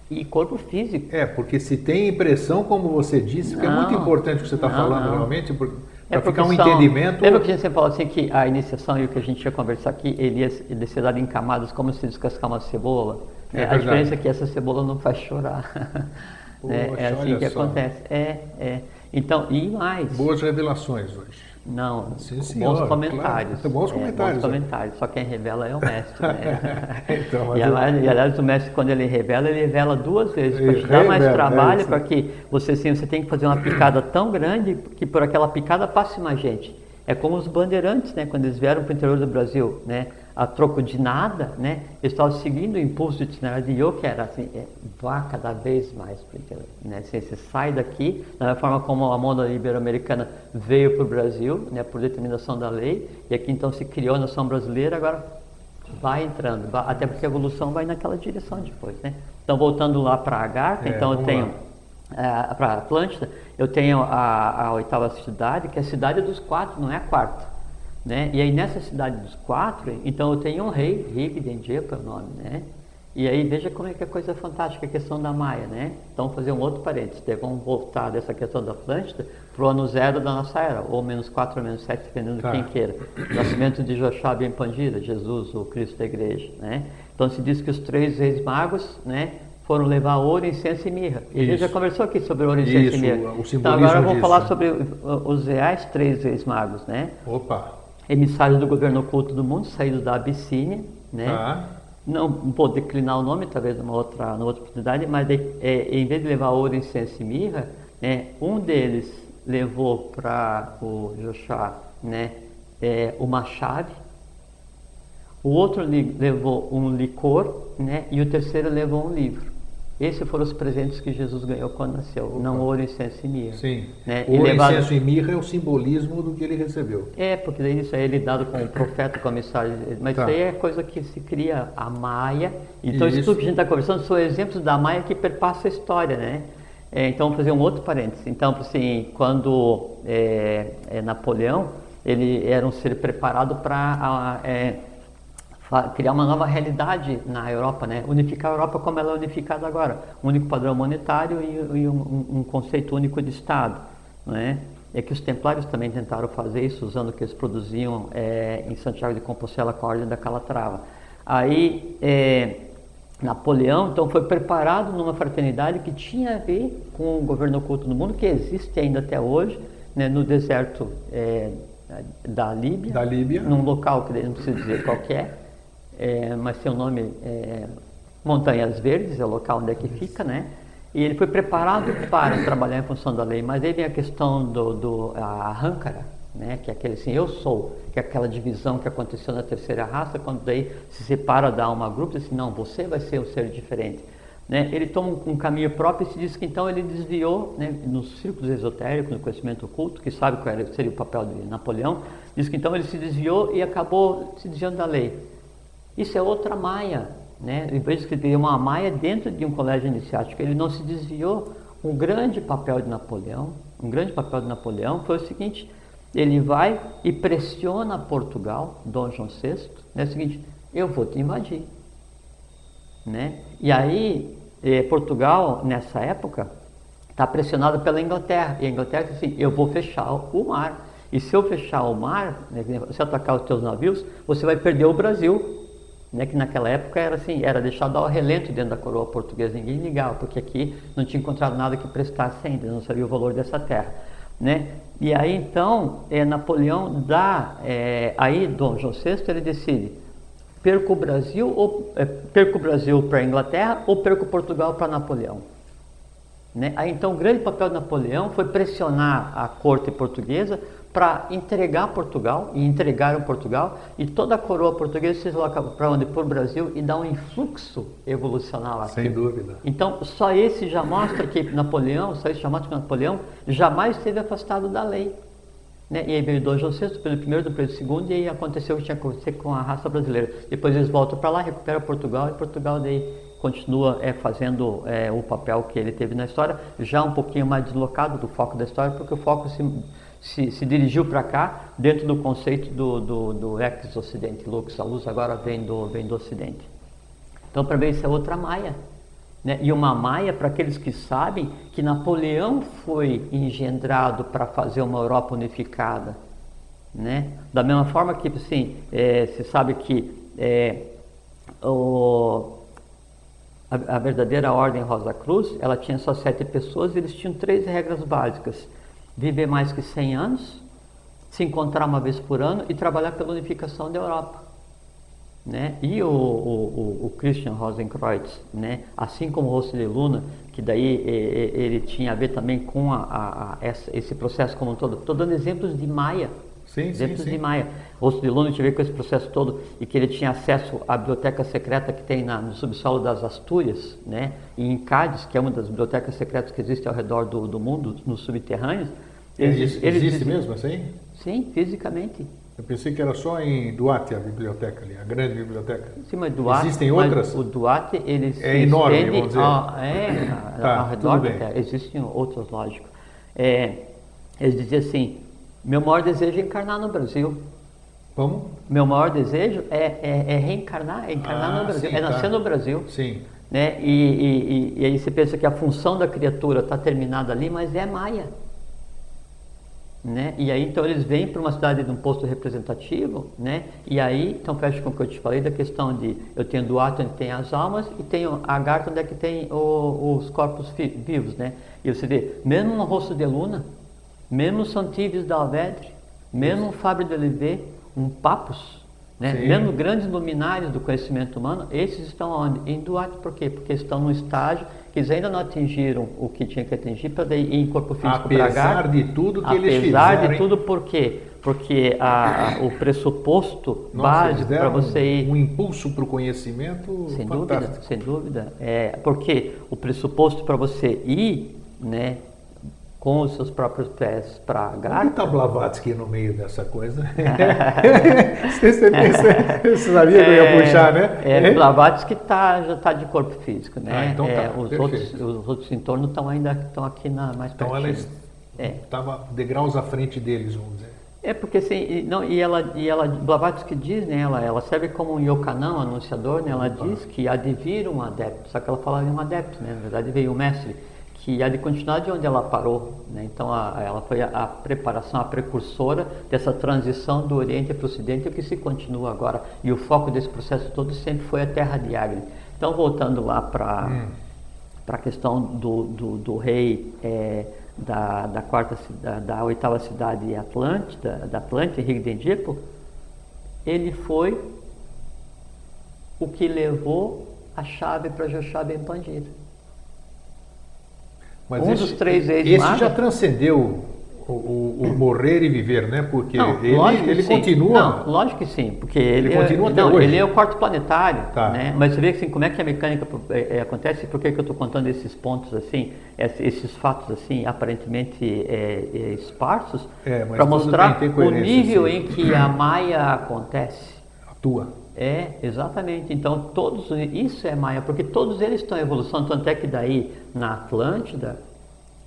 Speaker 3: E corpo físico.
Speaker 2: É, porque se tem impressão, como você disse, que é muito importante o que você está falando
Speaker 3: não.
Speaker 2: realmente, para
Speaker 3: É
Speaker 2: ficar um
Speaker 3: são-
Speaker 2: entendimento.
Speaker 3: Lembra que a gente sempre falou assim que a iniciação e o que a gente ia conversar aqui, ele ia, ele ia ser dado em camadas como se descascar uma cebola.
Speaker 2: É
Speaker 3: a
Speaker 2: verdade.
Speaker 3: diferença é que essa cebola não faz chorar. Né?
Speaker 2: Poxa,
Speaker 3: é assim que
Speaker 2: só.
Speaker 3: acontece. É, é. Então, e mais.
Speaker 2: Boas revelações hoje.
Speaker 3: Não,
Speaker 2: Sim,
Speaker 3: bons
Speaker 2: senhor,
Speaker 3: comentários.
Speaker 2: claro. Bons
Speaker 3: É,
Speaker 2: comentários,
Speaker 3: bons
Speaker 2: é.
Speaker 3: comentários. Só quem revela é o mestre. Né?
Speaker 2: Então,
Speaker 3: e,
Speaker 2: eu-
Speaker 3: aliás, e, aliás, o mestre, quando ele revela, ele revela duas vezes, para te dar mais
Speaker 2: é
Speaker 3: trabalho,
Speaker 2: isso.
Speaker 3: para que você, sim, você tem que fazer uma picada tão grande que por aquela picada passe mais gente. É como os bandeirantes, né? quando eles vieram para o interior do Brasil, né? A troco de nada, né? eles estavam seguindo o impulso do itinerário de Yo, que era assim, é, vá cada vez mais, porque né? assim, você sai daqui, da mesma forma como a moda ibero-americana veio para o Brasil, né? por determinação da lei, e aqui então se criou a nação brasileira, agora vai entrando, vai- até porque a evolução vai naquela direção depois. Né? Então, voltando lá para a Agartha,
Speaker 2: É,
Speaker 3: então eu tenho
Speaker 2: lá.
Speaker 3: para Atlântida, eu tenho a, a oitava cidade, que é a cidade dos quatro, não é a quarta. Né? E aí nessa cidade dos quatro, então eu tenho um rei, Rigdenjepa é o nome, né? E aí veja como é que a coisa é fantástica, a questão da Maia, né? Então fazer um outro parênteses, daí vamos voltar dessa questão da Atlântida para o ano zero da nossa era, ou menos 4 ou menos 7, dependendo
Speaker 2: Tá.
Speaker 3: de quem queira. Nascimento de Joshua Ben Pandira, Jesus, o Cristo da igreja, né? Então se diz que os três reis magos, né? Foram levar ouro, incenso e mirra. E a gente já conversou aqui sobre ouro, incenso
Speaker 2: Isso,
Speaker 3: e mirra. Então agora eu vou
Speaker 2: disso.
Speaker 3: falar sobre os reais três reis magos, né?
Speaker 2: Opa,
Speaker 3: emissários do governo oculto do mundo, saídos da Abissínia, né?
Speaker 2: tá.
Speaker 3: Não vou declinar o nome, talvez numa outra, numa outra oportunidade, mas de- é, em vez de levar ouro, incenso e mirra, né, um deles levou para o Joshua né, é, uma chave, o outro levou um licor, né, e o terceiro levou um livro. Esses foram os presentes que Jesus ganhou quando nasceu, não ouro, incenso e mirra.
Speaker 2: Sim.
Speaker 3: Né?
Speaker 2: O
Speaker 3: E levado-
Speaker 2: incenso e mirra é o simbolismo do que ele recebeu.
Speaker 3: é, porque daí isso aí é lidado com o profeta, com a mensagem. Mas
Speaker 2: Tá.
Speaker 3: isso aí é coisa que se cria a Maia. Então, isso,
Speaker 2: Isso.
Speaker 3: que a gente está conversando são exemplos da Maia que perpassa a história, né? É, então, vou fazer um outro parênteses. Então, assim, quando é, é, Napoleão, ele era um ser preparado para criar uma nova realidade na Europa, né? unificar a Europa como ela é unificada agora, um único padrão monetário e, e um, um- conceito único de Estado. Né? É que os templários também tentaram fazer isso usando o que eles produziam é, em Santiago de Compostela com a Ordem da Calatrava. Aí é, Napoleão então foi preparado numa fraternidade que tinha a ver com o governo oculto do mundo, que existe ainda até hoje, né, no deserto é, da Líbia,
Speaker 2: Da Líbia.
Speaker 3: num local que não preciso dizer qual é, é, mas o nome é, Montanhas Verdes, é o local onde é que fica, né? E ele foi preparado para trabalhar em função da lei, mas aí vem a questão do, do a né? Que é aquele assim, eu sou, que é aquela divisão que aconteceu na terceira raça, quando daí se separa da alma grupo, diz assim, não, você vai ser um ser diferente. Né? Ele toma um, caminho próprio e se diz que então ele desviou, né, nos círculos esotéricos, no conhecimento oculto, que sabe qual seria o papel de Napoleão, diz que então ele se desviou e acabou se desviando da lei. Isso é outra maia, né? Em vez de teria uma maia dentro de um colégio iniciático, ele não se desviou. Um grande papel de Napoleão, um grande papel de Napoleão foi o seguinte: ele vai e pressiona Portugal, Dom João VI, né? É o seguinte: eu vou te invadir, né? E aí eh, Portugal nessa época está pressionado pela Inglaterra e a Inglaterra diz assim: eu vou fechar o mar. E se eu fechar o mar, né, se atacar os teus navios, você vai perder o Brasil, né, que naquela época era assim, era deixado ao relento dentro da coroa portuguesa, ninguém ligava, porque aqui não tinha encontrado nada que prestasse ainda, não sabia o valor dessa terra. Né? E aí então, é, Napoleão dá, é, aí Dom João VI ele decide, perco o Brasil ou é, perco o Brasil para a Inglaterra ou perco Portugal para Napoleão? Né? Aí, então, o grande papel de Napoleão foi pressionar a corte portuguesa para entregar Portugal, e entregaram Portugal, e toda a coroa portuguesa se desloca para onde? Para o Brasil e dá um influxo evolucional aqui.
Speaker 2: Sem dúvida.
Speaker 3: Então, só esse já mostra que Napoleão, só esse já mostra que Napoleão jamais esteve afastado da lei. Né? E aí veio Dom João VI, Pedro I, Dom Pedro II, e aí aconteceu o que tinha acontecido com a raça brasileira. Depois eles voltam para lá, recuperam Portugal, e Portugal daí continua é, fazendo é, o papel que ele teve na história, já um pouquinho mais deslocado do foco da história, porque o foco se se, se dirigiu para cá dentro do conceito do, do, do ex-ocidente, lux, a luz agora vem do, vem do ocidente. Então, para ver isso é outra maia. Né? E uma maia, para aqueles que sabem, que Napoleão foi engendrado para fazer uma Europa unificada. Né? Da mesma forma que, assim, é, se sabe que é, o, a, a, verdadeira ordem Rosa Cruz, ela tinha só sete pessoas e eles tinham três regras básicas viver mais que 100 anos, se encontrar uma vez por ano e trabalhar pela unificação da Europa. Né? E o, o, o, Christian Rosenkreuz, né? assim como o Rosso de Luna, que daí ele tinha a ver também com a, a, a esse processo como um todo. Estou dando exemplos de Maia,
Speaker 2: Sim,
Speaker 3: exemplos
Speaker 2: sim, sim.
Speaker 3: de Maia. Rosso de Luna tinha a ver com esse processo todo e que ele tinha acesso à biblioteca secreta que tem na, no subsolo das Astúrias, né? e em Cádiz, que é uma das bibliotecas secretas que existe ao redor do, do mundo, nos subterrâneos,
Speaker 2: Existe, existe mesmo assim?
Speaker 3: Sim, fisicamente.
Speaker 2: Eu pensei que era só em Duarte a biblioteca ali, a grande biblioteca.
Speaker 3: Sim, mas Duarte,
Speaker 2: Existem outras?
Speaker 3: o Duarte, ele
Speaker 2: é enorme, vamos dizer.
Speaker 3: A, é,
Speaker 2: tá,
Speaker 3: ao redor da Terra. Existem outras, lógico. É, eles diziam assim, meu maior desejo é encarnar no Brasil.
Speaker 2: Como?
Speaker 3: Meu maior desejo é, é, é reencarnar, é encarnar
Speaker 2: ah,
Speaker 3: no Brasil,
Speaker 2: sim,
Speaker 3: é nascer
Speaker 2: tá.
Speaker 3: no Brasil.
Speaker 2: Sim.
Speaker 3: Né? E, e, e, e aí você pensa que a função da criatura está terminada ali, mas é maia. Né? E aí então eles vêm para uma cidade de um posto representativo, né? E aí então fecha com o que eu te falei da questão de eu tenho Duarte onde tem as almas e tenho Agartha onde é que tem o, os corpos vivos, né? E você vê, mesmo no rosto de Luna, mesmo no Santives da Alvedre, mesmo no Fábio de Olivet, um Papus, né? mesmo grandes luminares do conhecimento humano, esses estão onde? Em Duarte, por quê? Porque estão no estágio eles ainda não atingiram o que tinha que atingir para ir em corpo físico para
Speaker 2: Apesar de tudo que
Speaker 3: Apesar
Speaker 2: eles fizeram.
Speaker 3: Apesar de tudo, por quê? Porque a, o pressuposto
Speaker 2: Nossa,
Speaker 3: básico para você ir...
Speaker 2: Um impulso para o conhecimento
Speaker 3: Sem
Speaker 2: fantástico.
Speaker 3: dúvida, sem dúvida. É, porque o pressuposto para você ir, né, com os seus próprios pés para a garra.
Speaker 2: Onde está Blavatsky no meio dessa coisa? você, você, você, sabia que eu ia puxar, né?
Speaker 3: É, Blavatsky tá, já está de corpo físico, né?
Speaker 2: Ah, então tá,
Speaker 3: é, os,
Speaker 2: perfeito.
Speaker 3: outros, os outros entornos estão ainda estão aqui na mais
Speaker 2: Então ela
Speaker 3: pertinho.
Speaker 2: estava degraus à frente deles, vamos dizer.
Speaker 3: É porque assim, e, não, e ela, e ela, Blavatsky diz, né, ela, ela serve como um yokanão, anunciador, né, ela diz que vir um adepto, só que ela fala de um adepto, né, na verdade veio o mestre, que há de continuar de onde ela parou, né, então a, ela foi a, a, preparação, a precursora dessa transição do Oriente para o Ocidente, o que se continua agora, e o foco desse processo todo sempre foi a terra de Agni. Então voltando lá para
Speaker 2: Hum.
Speaker 3: a questão do, do, do rei é, da, da quarta da, da oitava cidade Atlântida, da Atlântida, Henrique de Edipo, ele foi o que levou a chave para Joshua Ben Pandira.
Speaker 2: Mas
Speaker 3: Um
Speaker 2: esse,
Speaker 3: dos três
Speaker 2: Esse
Speaker 3: ex-magos-
Speaker 2: já transcendeu o, o- o morrer e viver, né? Porque
Speaker 3: Não,
Speaker 2: ele, ele continua.
Speaker 3: Não, lógico que sim, porque ele,
Speaker 2: continua
Speaker 3: é,
Speaker 2: até
Speaker 3: não,
Speaker 2: hoje.
Speaker 3: ele é o quarto planetário,
Speaker 2: Tá.
Speaker 3: né? Mas você vê assim, como é que a mecânica é, é, acontece? Por que, que eu estou contando esses pontos assim, esses, fatos assim, aparentemente é, é, esparsos,
Speaker 2: É,
Speaker 3: para mostrar
Speaker 2: tem
Speaker 3: o nível
Speaker 2: sim.
Speaker 3: em que a Maia acontece.
Speaker 2: Atua.
Speaker 3: É, exatamente. Então, todos, isso é Maia, porque todos eles estão em evolução, tanto é que daí na Atlântida,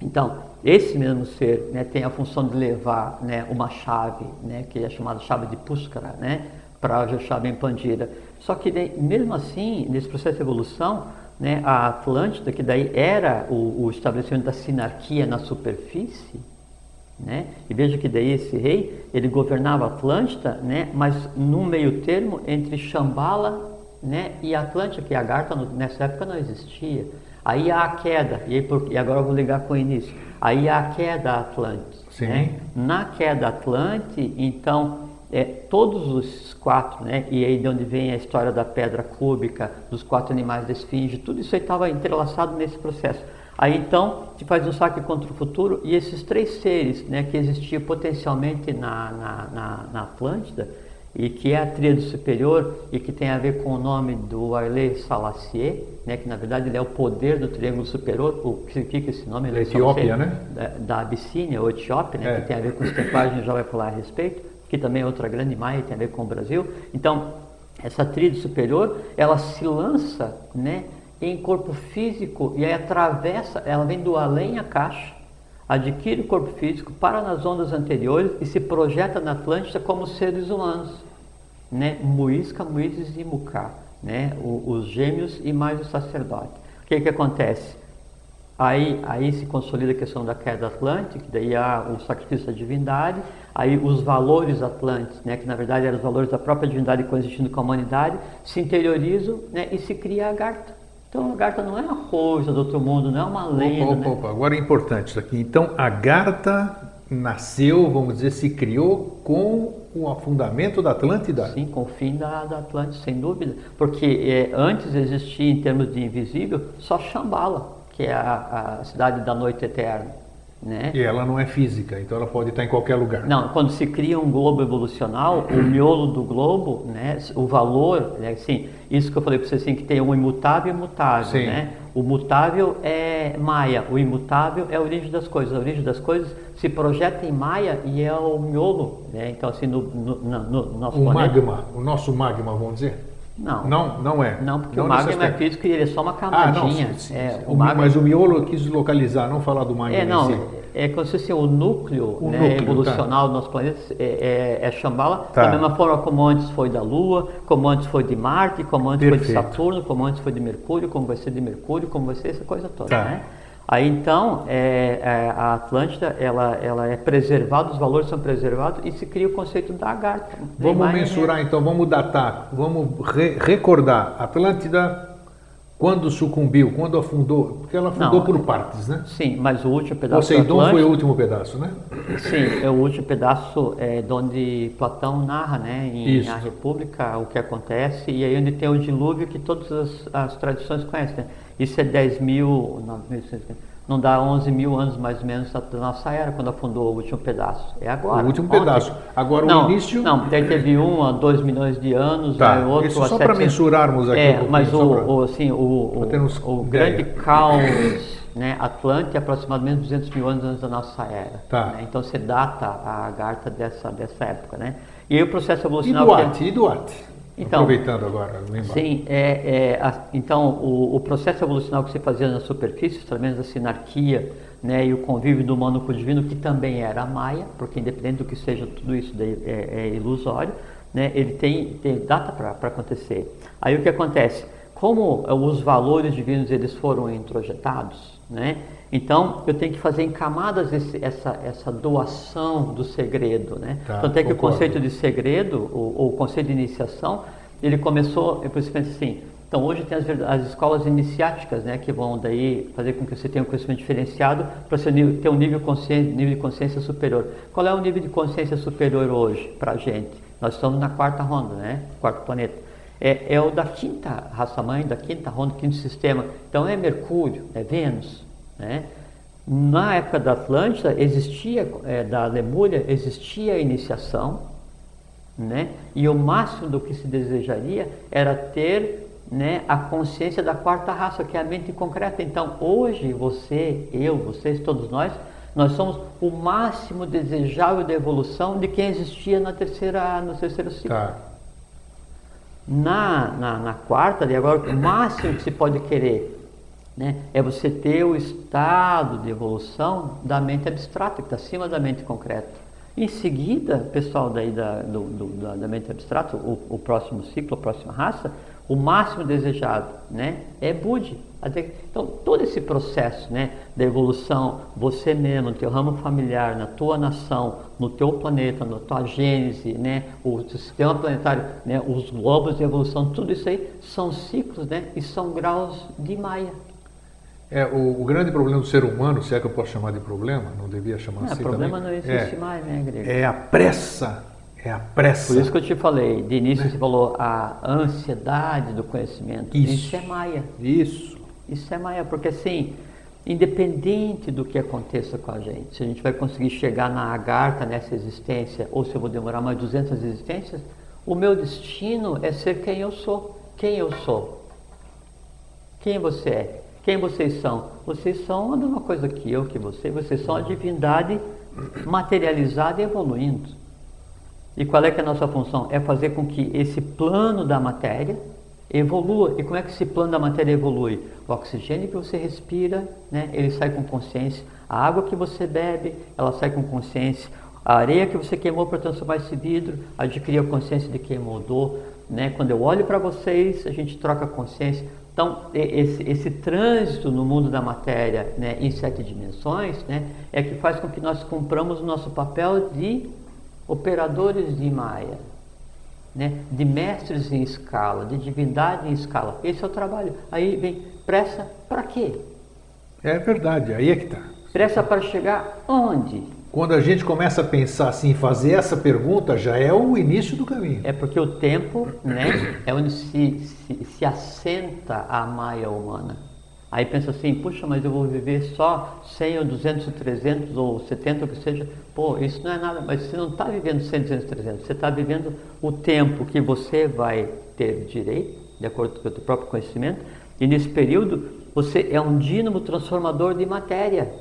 Speaker 3: então, esse mesmo ser né, tem a função de levar né, uma chave, né, que é chamada chave de Puskara, né, para Joshua Ben Pandira. Só que mesmo assim, nesse processo de evolução, né, a Atlântida, que daí era o, o estabelecimento da sinarquia na superfície, né? E veja que daí esse rei, ele governava Atlântida, né? mas num meio termo entre Shambhala né? e Atlântida, que a Garta nessa época não existia. Aí há a queda, e, aí por- e agora eu vou ligar com o início. Aí há a queda Atlante.
Speaker 2: Sim.
Speaker 3: Né? Na queda Atlante, então, é, todos os quatro, né? e aí de onde vem a história da pedra cúbica, dos quatro animais da esfinge, tudo isso aí estava entrelaçado nesse processo. Aí então, te faz um saque contra o futuro e esses três seres né, que existiam potencialmente na, na, na, na Atlântida e que é a tríade superior e que tem a ver com o nome do Arlé Salacier, né, que na verdade ele é o poder do triângulo superior, o que significa esse nome?
Speaker 2: Da Etiópia, né?
Speaker 3: Da, da Abissínia, ou Etiópia, né,
Speaker 2: É.
Speaker 3: que tem a ver com os templários, já vai falar a respeito, que também é outra grande maia, tem a ver com o Brasil. Então, essa tríade superior, ela se lança né, em corpo físico e aí atravessa, ela vem do além a caixa, adquire o corpo físico, para nas ondas anteriores e se projeta na Atlântida como seres humanos, né? Muisca, Muízes e Mucá, né? O- os gêmeos e mais o sacerdote. O que que acontece? Aí, aí se consolida a questão da queda atlântica, daí há o sacrifício da divindade, aí os valores atlantes, né, que na verdade eram os valores da própria divindade coexistindo com a humanidade, se interiorizam né, e se cria a Agartha. Então a Agartha não é uma coisa do outro mundo, não é uma lenda.
Speaker 2: Opa,
Speaker 3: né?
Speaker 2: opa, opa. Agora é importante isso aqui. Então, a Garta nasceu, vamos dizer, se criou com o afundamento da Atlântida?
Speaker 3: Sim, com o fim da, da Atlântida, sem dúvida. Porque é, antes existia, em termos de invisível, só Shambhala, que é a, a cidade da noite eterna. Né?
Speaker 2: E ela não é física, então ela pode estar em qualquer lugar.
Speaker 3: Não, quando se cria um globo evolucional, o miolo do globo, né, o valor, né, assim, isso que eu falei para você assim, que tem um imutável e imutável,
Speaker 2: Sim.
Speaker 3: né? O mutável é Maia, o imutável é a origem das coisas. A origem das coisas se projeta em Maia e é o miolo, né? Então assim, no, no, na- no nosso
Speaker 2: O
Speaker 3: planeta.
Speaker 2: magma, o nosso magma, vamos dizer?
Speaker 3: Não.
Speaker 2: Não, não é.
Speaker 3: Não, porque
Speaker 2: Não
Speaker 3: o magma
Speaker 2: nesse
Speaker 3: é e ele é só uma
Speaker 2: Ah, não,
Speaker 3: camadinha.
Speaker 2: sim,
Speaker 3: é,
Speaker 2: sim.
Speaker 3: o
Speaker 2: O-
Speaker 3: magma
Speaker 2: mas o miolo eu quis localizar, não falar do magma
Speaker 3: É, não,
Speaker 2: si.
Speaker 3: é como se fosse o núcleo,
Speaker 2: O
Speaker 3: né,
Speaker 2: núcleo,
Speaker 3: evolucional do nosso planeta é, é, é Shambhala,
Speaker 2: Tá.
Speaker 3: da mesma forma como antes foi da Lua, como antes foi de Marte, como antes foi de
Speaker 2: Perfeito.
Speaker 3: Saturno, como antes foi de Mercúrio, como vai ser de Mercúrio, como vai ser essa coisa toda,
Speaker 2: Tá.
Speaker 3: né? Aí então, é, é, a Atlântida, ela, ela é preservada, os valores são preservados e se cria o conceito da Agartha.
Speaker 2: Vamos mensurar então, vamos datar, vamos re- recordar. Atlântida, quando sucumbiu, quando afundou, porque ela afundou
Speaker 3: Não,
Speaker 2: por partes, né?
Speaker 3: Sim, mas o último pedaço da
Speaker 2: Poseidon foi o último pedaço, né?
Speaker 3: Sim, é o último pedaço é, de onde Platão narra, né, em
Speaker 2: Isso.
Speaker 3: A República, o que acontece, e aí onde tem o dilúvio que todas as, as tradições conhecem. Né? Isso é 10 mil, não, 1600, não dá 11 mil anos mais ou menos da nossa era, quando afundou o último pedaço. É agora.
Speaker 2: o último
Speaker 3: ontem.
Speaker 2: pedaço. Agora
Speaker 3: não,
Speaker 2: o início.
Speaker 3: Não, daí teve um a 2 milhões de anos,
Speaker 2: Tá,
Speaker 3: aí outro
Speaker 2: isso só para
Speaker 3: 700.
Speaker 2: mensurarmos aqui um
Speaker 3: É,
Speaker 2: pouquinho,
Speaker 3: mas o,
Speaker 2: pra-
Speaker 3: o, assim, o, o, o grande caos né, Atlante é aproximadamente 200 mil anos antes da nossa era.
Speaker 2: Tá.
Speaker 3: né? Então você data a Agartha dessa, dessa época. Né? E aí o processo
Speaker 2: E
Speaker 3: evolucional...
Speaker 2: Duarte,
Speaker 3: que é-
Speaker 2: e Duarte?
Speaker 3: Então,
Speaker 2: Aproveitando agora, lembra?
Speaker 3: Sim, é, é, a- então o, o processo evolucional que você fazia na superfície, através da sinarquia né, e o convívio do humano com o divino, que também era maia, porque independente do que seja tudo isso daí é, é ilusório, né, ele tem, tem data para acontecer. Aí o que acontece? Como os valores divinos eles foram introjetados, né, então eu tenho que fazer em camadas esse- essa, essa doação do segredo. Né?
Speaker 2: Tá,
Speaker 3: Tanto é que o
Speaker 2: concordo.
Speaker 3: conceito de segredo, ou, ou o conceito de iniciação, ele começou, eu penso assim, então hoje tem as, as escolas iniciáticas, né, que vão daí fazer com que você tenha um conhecimento diferenciado para você ter um nível, nível de consciência superior. Qual é o nível de consciência superior hoje para a gente? Nós estamos na quarta ronda, né, quarto planeta. É, é o da quinta raça-mãe, da quinta ronda, quinto sistema. Então é Mercúrio, é Vênus, né? Na época da Atlântida existia, eh, da Lemúria, existia a iniciação, né? E o máximo do que se desejaria era ter né, a consciência da quarta raça, que é a mente concreta. Então, hoje, você, eu, vocês, todos nós, nós somos o máximo desejável da evolução de quem existia na terceira, no terceiro ciclo.
Speaker 2: Tá.
Speaker 3: Na, na, na quarta, e agora, o máximo que se pode querer né, é você ter o estado de evolução da mente abstrata, que está acima da mente concreta. Em seguida, pessoal daí da, do, do- da, da mente abstrata, o, o próximo ciclo, a próxima raça, o máximo desejado né, é Budi. Então, todo esse processo né, da evolução, você mesmo, no teu ramo familiar, na tua nação, no teu planeta, na tua gênese, né, o sistema planetário, né, os globos de evolução, tudo isso aí são ciclos né, e são graus de Maia.
Speaker 2: É, o, o grande problema do ser humano, se é que eu posso chamar de problema, não devia chamar
Speaker 3: Não,
Speaker 2: assim
Speaker 3: problema
Speaker 2: também,
Speaker 3: não existe
Speaker 2: é,
Speaker 3: mais, né, Grego?
Speaker 2: é a pressa, é a pressa.
Speaker 3: Por isso que eu te falei, de início você falou a ansiedade do conhecimento.
Speaker 2: Isso.
Speaker 3: é Maia.
Speaker 2: Isso.
Speaker 3: Isso é Maia, porque assim, independente do que aconteça com a gente, se a gente vai conseguir chegar na agarta nessa existência ou se eu vou demorar mais 200 existências, o meu destino é ser quem eu sou. Quem eu sou? Quem você é? Quem vocês são? Vocês são a mesma coisa que eu, que você. Vocês são a divindade materializada e evoluindo. E qual é que é a nossa função? É fazer com que esse plano da matéria evolua. E como é que esse plano da matéria evolui? O oxigênio que você respira, né, ele sai com consciência. A água que você bebe, ela sai com consciência. A areia que você queimou para transformar esse vidro, adquirir a consciência de quem mudou. Né? Quando eu olho para vocês, a gente troca consciência. Então, esse, esse trânsito no mundo da matéria né, em sete dimensões né, é que faz com que nós cumpramos o nosso papel de operadores de Maia, né, de mestres em escala, de divindade em escala. Esse é o trabalho. Aí vem pressa para quê?
Speaker 2: É verdade, aí é que está.
Speaker 3: Pressa para chegar onde?
Speaker 2: Quando a gente começa a pensar assim, fazer essa pergunta, já é o início do caminho.
Speaker 3: É porque o tempo né, é onde se, se, se assenta a maia humana. Aí pensa assim, puxa, mas eu vou viver só 100 ou 200 ou 300 ou 70 ou que seja. Pô, isso não é nada, mas você não está vivendo 100, 200, 300. Você está vivendo o tempo que você vai ter direito, de acordo com o seu próprio conhecimento. E nesse período, você é um dínamo transformador de matéria.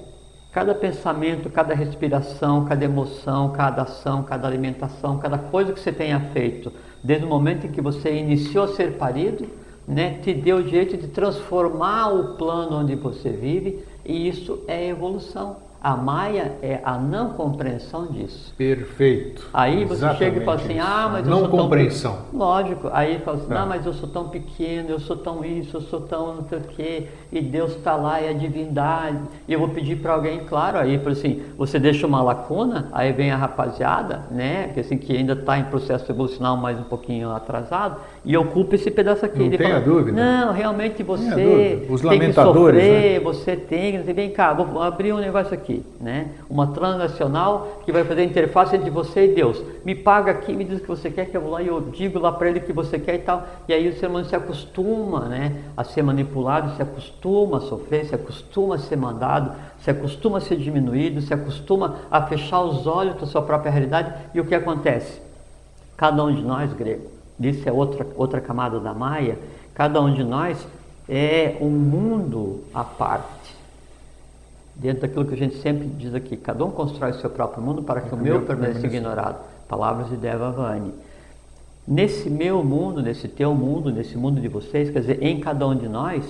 Speaker 3: Cada pensamento, cada respiração, cada emoção, cada ação, cada alimentação, cada coisa que você tenha feito, desde o momento em que você iniciou a ser parido, né, te deu o direito de transformar o plano onde você vive, e isso é evolução. A Maia é a não compreensão disso.
Speaker 2: Perfeito.
Speaker 3: Aí você Exatamente chega e fala assim, ah, mas
Speaker 2: não
Speaker 3: eu
Speaker 2: sou compreensão.
Speaker 3: Tão... Lógico. Aí fala assim, não, mas eu sou tão pequeno, eu sou tão isso, eu sou tão não sei o quê, e Deus está lá, e a divindade. E eu vou pedir para alguém, claro, aí assim, você deixa uma lacuna, aí vem a rapaziada, né, que assim que ainda está em processo evolucional mais um pouquinho atrasado, e ocupa esse pedaço aqui.
Speaker 2: Não
Speaker 3: Ele
Speaker 2: tenha
Speaker 3: fala,
Speaker 2: dúvida.
Speaker 3: Não, realmente você
Speaker 2: Os
Speaker 3: tem
Speaker 2: lamentadores,
Speaker 3: que sofrer,
Speaker 2: né?
Speaker 3: você tem, vem cá, vou abrir um negócio aqui, né? Uma transnacional que vai fazer a interface entre você e Deus. Me paga aqui, me diz o que você quer, que eu vou lá e eu digo lá para ele o que você quer e tal. E aí o ser humano se acostuma, né? A ser manipulado, se acostuma a sofrer, se acostuma a ser mandado, se acostuma a ser diminuído, se acostuma a fechar os olhos para a sua própria realidade. E o que acontece? Cada um de nós, grego, isso é outra, outra camada da Maia, cada um de nós é um mundo à parte. Dentro daquilo que a gente sempre diz aqui, cada um constrói o seu próprio mundo para que o meu permaneça ignorado. Palavras de Devavani. Nesse meu mundo, nesse teu mundo, nesse mundo de vocês, quer dizer, em cada um de nós,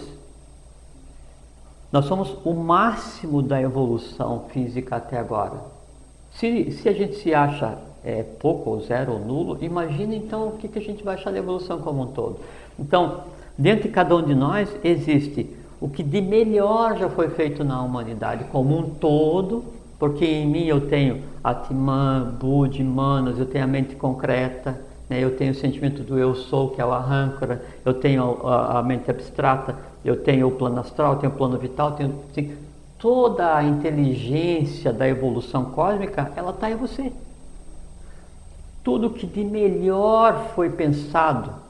Speaker 3: nós somos o máximo da evolução física até agora. Se, se a gente se acha é, pouco ou zero ou nulo, imagina então o que, que a gente vai achar da evolução como um todo. Então, dentro de cada um de nós existe o que de melhor já foi feito na humanidade como um todo, porque em mim eu tenho Atman, Budi, Manas, eu tenho a mente concreta, né? eu tenho o sentimento do eu sou, que é o arrancora, eu tenho a, a, mente abstrata, eu tenho o plano astral, eu tenho o plano vital, tenho assim, toda a inteligência da evolução cósmica, ela está em você. Tudo que de melhor foi pensado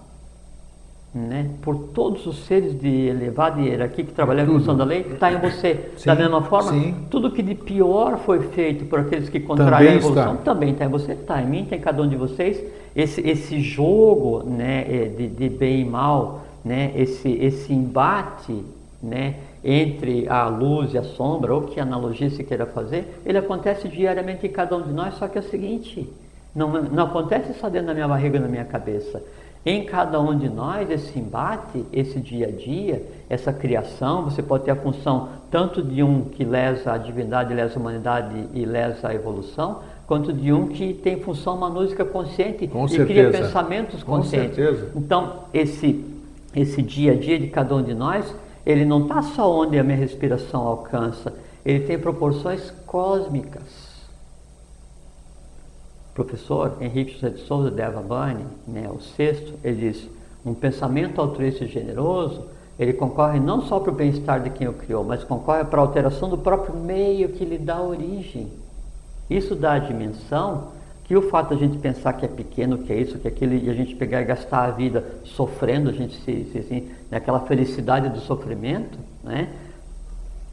Speaker 3: né, por todos os seres de elevada hierarquia que trabalham em função da lei, está em você. Sim, da mesma forma, sim. tudo que de pior foi feito por aqueles que contraem a evolução está. também está em você, está em mim, está em cada um de vocês. Esse, esse jogo né, é, de, de bem e mal, né, esse, esse embate né, entre a luz e a sombra, ou que analogia se queira fazer, ele acontece diariamente em cada um de nós, só que é o seguinte, não, não acontece só dentro da minha barriga, na minha cabeça. Em cada um de nós, esse embate, esse dia a dia, essa criação, você pode ter a função tanto de um que lesa a divindade, lesa a humanidade e lesa a evolução, quanto de um que tem função manúsica consciente
Speaker 2: Com
Speaker 3: e
Speaker 2: certeza.
Speaker 3: cria pensamentos
Speaker 2: Com
Speaker 3: conscientes.
Speaker 2: certeza.
Speaker 3: Então, esse, esse dia a dia de cada um de nós, ele não está só onde a minha respiração alcança, ele tem proporções cósmicas professor Henrique José de Souza de Avabane, né, o sexto, ele diz, um pensamento altruísta e generoso, ele concorre não só para o bem-estar de quem o criou, mas concorre para a alteração do próprio meio que lhe dá origem. Isso dá a dimensão que o fato de a gente pensar que é pequeno, que é isso, que é aquilo, e a gente pegar e gastar a vida sofrendo, a gente se, se assim, naquela felicidade do sofrimento, né?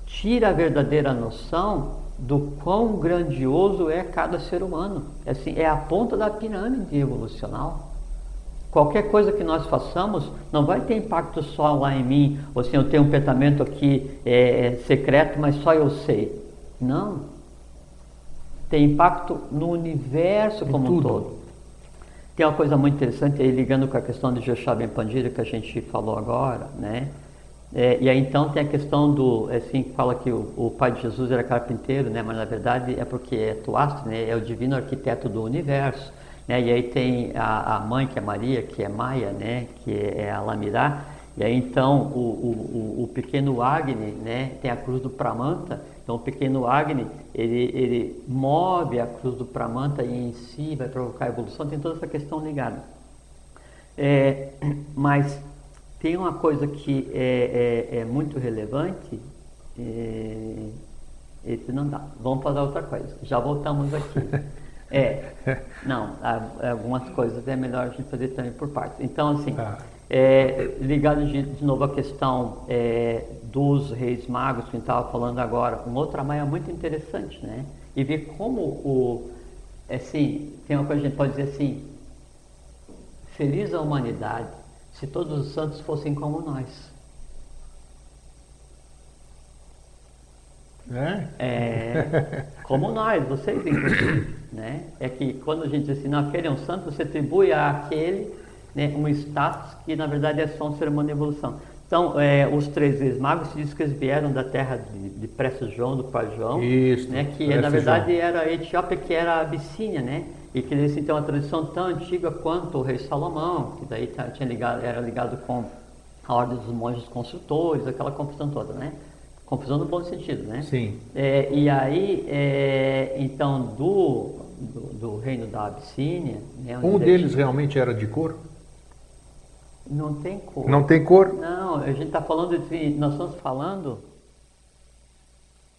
Speaker 3: tira a verdadeira noção do quão grandioso é cada ser humano. É, assim, é a ponta da pirâmide evolucional. Qualquer coisa que nós façamos não vai ter impacto só lá em mim, ou assim, eu tenho um pensamento aqui é, é secreto, mas só eu sei. Não. Tem impacto no universo como um todo. Tem uma coisa muito interessante aí, ligando com a questão de Joshua Ben Pandira que a gente falou agora, né? É, e aí então tem a questão do, é assim, fala que o, o, pai de Jesus era carpinteiro, né? Mas na verdade é porque é Tuastro, né? É o divino arquiteto do universo. Né? E aí tem a, a, mãe, que é Maria, que é Maia, né? que é a Lamirá. E aí então o, o, o, pequeno Agni né? tem a cruz do Pramanta. Então o pequeno Agni ele, ele move a cruz do Pramanta e em si vai provocar a evolução. Tem toda essa questão ligada. É, mas tem uma coisa que é, é, é muito relevante. É, esse não dá. Vamos fazer outra coisa. Já voltamos aqui. É, não, algumas coisas é melhor a gente fazer também por partes. Então, assim, tá. é, ligado de, de, novo à questão é, dos reis magos que a gente estava falando agora, um outro maia muito interessante, né? E ver como o, assim, tem uma coisa que a gente pode dizer assim, feliz a humanidade se todos os santos fossem como nós. É? é como nós, vocês inclusive. Né? É que quando a gente diz assim, não, aquele é um santo, você atribui àquele né, um status que na verdade é só um ser humano de evolução. Então, é, os três ex-magos se diz que eles vieram da terra de, de Prestes João, do pai João, Isso, né, que na verdade João. era a Etiópia, que era a Abissínia, né? E que eles têm uma tradição tão antiga quanto o rei Salomão, que daí tinha ligado, era ligado com a ordem dos monges construtores, aquela confusão toda, né? Confusão no bom sentido, né?
Speaker 2: Sim.
Speaker 3: É, e aí, é, então, do, do, do, reino da Abissínia...
Speaker 2: Né, um deles realmente era de cor?
Speaker 3: Não tem cor.
Speaker 2: Não tem cor?
Speaker 3: Não, a gente está falando de... Nós estamos falando...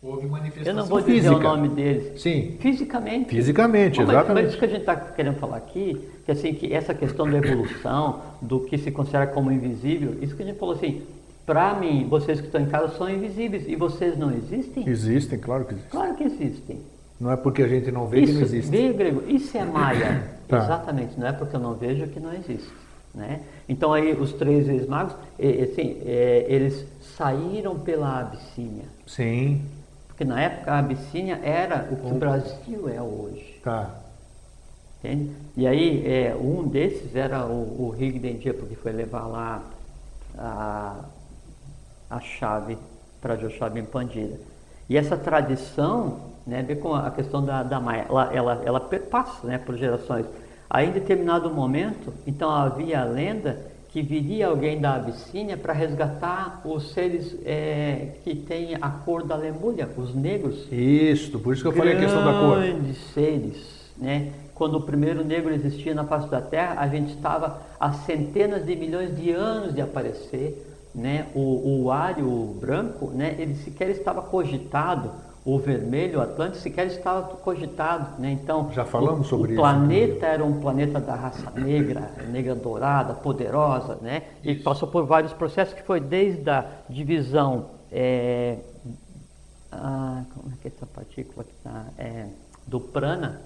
Speaker 2: Houve manifestação
Speaker 3: Eu não vou dizer
Speaker 2: física.
Speaker 3: o nome deles.
Speaker 2: Sim.
Speaker 3: Fisicamente.
Speaker 2: Fisicamente, mas, exatamente.
Speaker 3: Mas isso que a gente está querendo falar aqui, que assim, que essa questão da evolução, do que se considera como invisível, isso que a gente falou assim, para mim, vocês que estão em casa são invisíveis e vocês não existem?
Speaker 2: Existem, claro que existem.
Speaker 3: Claro que existem.
Speaker 2: Não é porque a gente não vê
Speaker 3: isso,
Speaker 2: que não existe.
Speaker 3: Vê, grego, isso é Maia. tá. Exatamente, não é porque eu não vejo que não existe. Né? Então aí os três ex-magos, assim, é, eles saíram pela Abissínia.
Speaker 2: Sim.
Speaker 3: Porque na época a Abissínia era o que o Brasil é hoje.
Speaker 2: Tá.
Speaker 3: Entende? E aí é, um desses era o, o Rigdendia, porque foi levar lá a a chave para Joshua Pandira. E essa tradição, né, vê com a questão da, da Maia, ela, ela, ela perpassa né, por gerações. Aí em determinado momento, então havia a lenda que viria alguém da Abissínia para resgatar os seres é, que têm a cor da lemúria, os negros.
Speaker 2: Isso, por isso que eu falei a questão da cor.
Speaker 3: Grandes seres, né? Quando o primeiro negro existia na face da Terra, a gente estava a centenas de milhões de anos de aparecer né, o, o ário branco, né, ele sequer estava cogitado, o vermelho, o Atlântico, sequer estava cogitado. Né? Então,
Speaker 2: Já falamos
Speaker 3: o,
Speaker 2: sobre
Speaker 3: o
Speaker 2: isso.
Speaker 3: O planeta era um planeta da raça negra, negra dourada, poderosa, né? e passou por vários processos que foi desde a divisão. É, ah, como é que é essa partícula que está? É, do prana.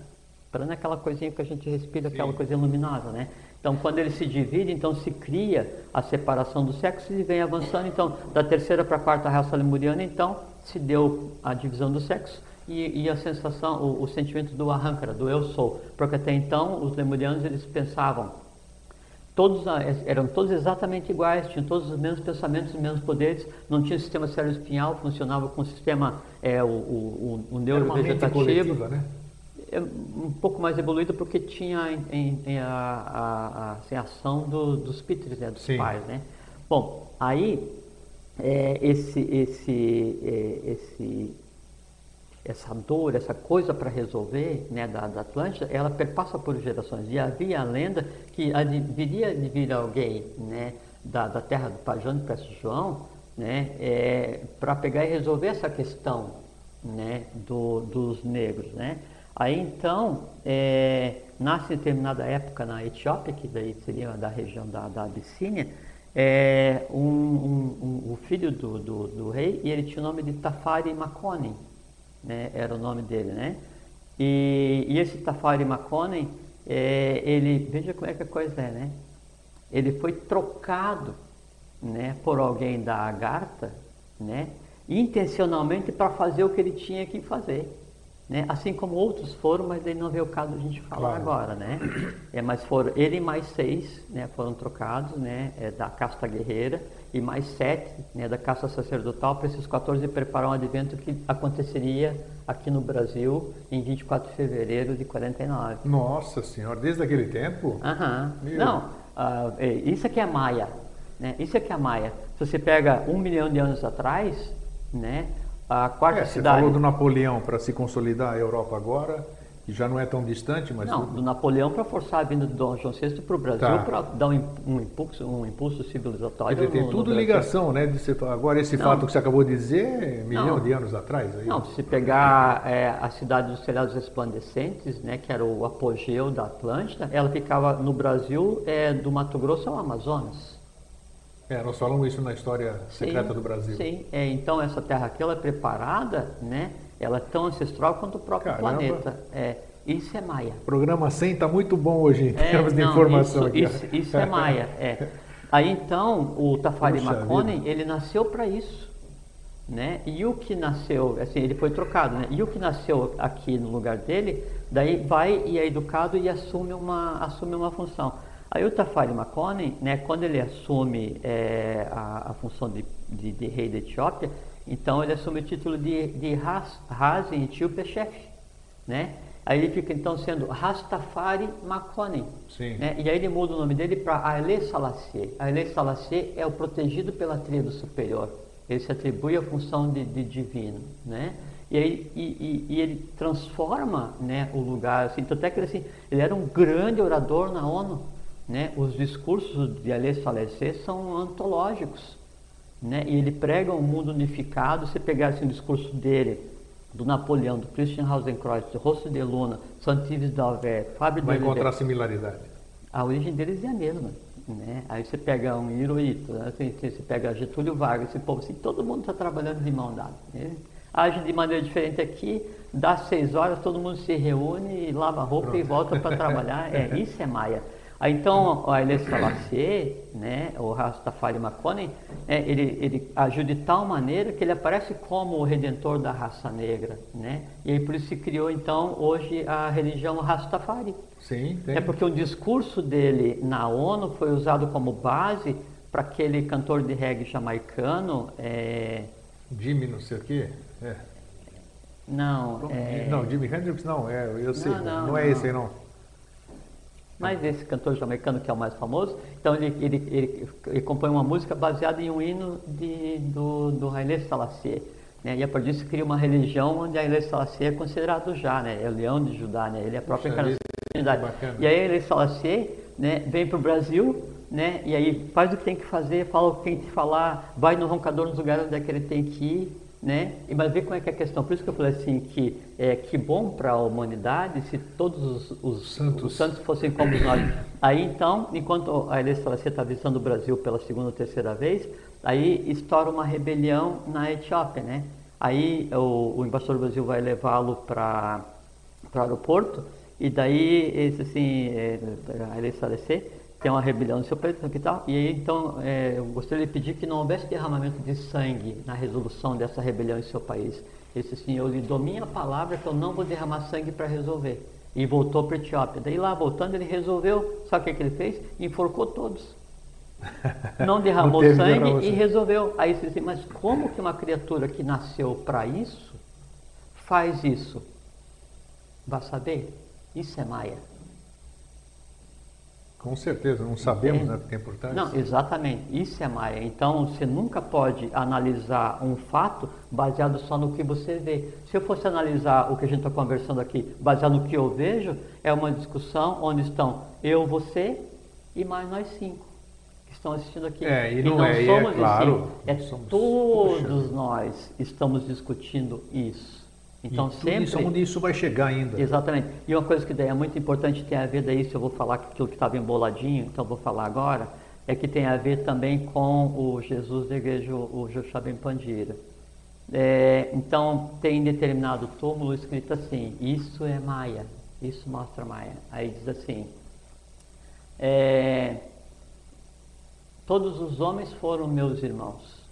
Speaker 3: Prana é aquela coisinha que a gente respira, Sim. aquela coisa luminosa, né? Então, quando ele se divide, então se cria a separação dos sexos e vem avançando. Então, da terceira para a quarta raça lemuriana, então se deu a divisão do sexo e, e a sensação, o, o, sentimento do arrancara, do eu sou. Porque até então os lemurianos eles pensavam, todos eram todos exatamente iguais, tinham todos os mesmos pensamentos, os mesmos poderes, não tinha sistema cérebro espinhal, funcionava com o sistema é, o, o, o neurovegetativo. Né? é um pouco mais evoluída porque tinha em, em a, a, a, assim, a, ação do, dos píteres, né, dos Sim. pais, né? Bom, aí é, esse, esse, é, esse, essa dor, essa coisa para resolver né, da, da Atlântida, ela perpassa por gerações. E havia a lenda que viria de vir alguém né, da, da terra do de Prestes João, né, é, para pegar e resolver essa questão né, do, dos negros. Né? Aí então, é, nasce em determinada época na Etiópia, que daí seria da região da, da Abissínia, é um, um, um, o filho do, do, do, rei e ele tinha o nome de Tafari Makonnen, né? era o nome dele, né? E, e esse Tafari Makonnen, é, ele, veja como é que a coisa é, né? Ele foi trocado, né, por alguém da Agartha, né? Intencionalmente para fazer o que ele tinha que fazer. Né? Assim como outros foram, mas ele não veio o caso a gente falar claro. agora, né? É, mas foram ele mais seis, né? Foram trocados, né? É, da casta guerreira e mais sete, né? Da casta sacerdotal para esses 14 preparar um advento que aconteceria aqui no Brasil em 24 de fevereiro de 49.
Speaker 2: Nossa Senhora, desde aquele tempo?
Speaker 3: Aham. Não, uh, isso aqui é Maia, né? Isso aqui é Maia. Se você pega um milhão de anos atrás, né? A quarta é, cidade.
Speaker 2: Você falou do Napoleão para se consolidar a Europa agora, que já não é tão distante, mas.
Speaker 3: Não, do Napoleão para forçar a vinda do Dom João VI para o Brasil, tá. para dar um, um, impulso, um impulso civilizatório.
Speaker 2: Quer dizer, tem tudo ligação, né? De ser, agora, esse não, fato que você acabou de dizer, milhão não, de anos atrás. Aí.
Speaker 3: Não, se pegar é, a cidade dos telhados resplandecentes, né, que era o apogeu da Atlântida, ela ficava no Brasil, é, do Mato Grosso ao Amazonas.
Speaker 2: É, nós falamos isso na história secreta
Speaker 3: sim,
Speaker 2: do Brasil.
Speaker 3: Sim, é, então essa terra aqui ela é preparada, né? Ela é tão ancestral quanto o próprio Caramba. planeta. É, isso é Maia.
Speaker 2: O programa 100 está muito bom hoje em é, termos de informação.
Speaker 3: Isso, isso, isso, é Maia. É. Aí então o Tafari Makonnen, ele nasceu para isso. Né? E o que nasceu, assim, ele foi trocado, né? E o que nasceu aqui no lugar dele, daí vai e é educado e assume uma, assume uma função. Aí o Tafari Makonnen, né, quando ele assume é, a, a, função de, de, de, rei da Etiópia, então ele assume o título de, de Ras, em etíope chefe, né? Aí ele fica então sendo Rastafari Makonnen. Né? E aí ele muda o nome dele para Aile Selassie. Aile Selassie é o protegido pela tríade superior. Ele se atribui a função de, de divino, né? E, aí, e, e, e, ele transforma né, o lugar, assim, tanto é que ele, assim, ele era um grande orador na ONU, né? Os discursos de Alès Salessé são antológicos. Né? E ele prega um mundo unificado. Se pegar assim, o discurso dele, do Napoleão, do Christian Hausenkreuz, do Rosso de Luna, Santives d'Alver, Fábio
Speaker 2: Vai encontrar similaridade.
Speaker 3: A origem deles é a mesma. Né? Aí você pega um Hirohito, né? assim, você pega Getúlio Vargas, esse povo assim, todo mundo está trabalhando de mão dada. Né? Age de maneira diferente aqui, dá seis horas, todo mundo se reúne, lava roupa Pronto. e volta para trabalhar. É, isso é Maia. Aí, então, a Haile Selassie, né, o Rastafari Makonnen, é, ele, ele agiu de tal maneira que ele aparece como o redentor da raça negra, né? E aí por isso se criou, então, hoje a religião Rastafari.
Speaker 2: Sim, tem.
Speaker 3: É porque o discurso dele na ONU foi usado como base para aquele cantor de reggae jamaicano... É...
Speaker 2: Jimmy não sei o quê? É.
Speaker 3: Não,
Speaker 2: é... Não, Jimi Hendrix não, é, eu sei, não, não, não é não. esse aí não.
Speaker 3: Mas esse cantor jamaicano que é o mais famoso, então ele, ele, ele, ele compõe uma música baseada em um hino de, do, do Haile Selassie. Né? E a partir disso cria uma religião onde Haile Selassie é considerado já, né? é o leão de Judá, né? ele é a própria encarnação E aí Haile Selassie né, vem para o Brasil, né? e aí faz o que tem que fazer, fala o que tem que falar, vai no roncador nos lugares onde é que ele tem que ir, né? Mas ver como é que é a questão. Por isso que eu falei assim que é que bom para a humanidade se todos os, os, santos. os, santos. fossem como nós. Aí então, enquanto a Elesfalacia está visitando o Brasil pela segunda ou terceira vez, aí estoura uma rebelião na Etiópia, né? Aí o, o embaixador do Brasil vai levá-lo para o aeroporto e daí esse assim, é, a Elesfalacia tem uma rebelião no seu país e tal. E aí, então, é, eu gostaria de pedir que não houvesse derramamento de sangue na resolução dessa rebelião em seu país. Ele disse assim, eu lhe dou minha palavra que eu não vou derramar sangue para resolver. E voltou para a Etiópia. Daí lá, voltando, ele resolveu. Sabe o que, que ele fez? Enforcou todos. Não derramou não sangue e resolveu. Aí você diz, mas como que uma criatura que nasceu para isso faz isso? Vai saber? Isso é Maia.
Speaker 2: Com certeza, não sabemos né, que é importante.
Speaker 3: Não, exatamente, isso é Maia. Então você nunca pode analisar um fato baseado só no que você vê. Se eu fosse analisar o que a gente está conversando aqui baseado no que eu vejo, é uma discussão onde estão eu, você e mais nós cinco que estão assistindo aqui.
Speaker 2: É, e, não, não é, somos é, claro,
Speaker 3: é somos, todos nós estamos discutindo isso.
Speaker 2: Então, e sempre. Isso, onde isso vai chegar ainda.
Speaker 3: Exatamente. E uma coisa que daí é muito importante tem a ver daí, se eu vou falar aquilo que estava emboladinho, então vou falar agora, é que tem a ver também com o Jesus da igreja, o Joshua Pandira. É, então, tem determinado túmulo escrito assim: Isso é Maia, isso mostra Maia. Aí diz assim: é, Todos os homens foram meus irmãos,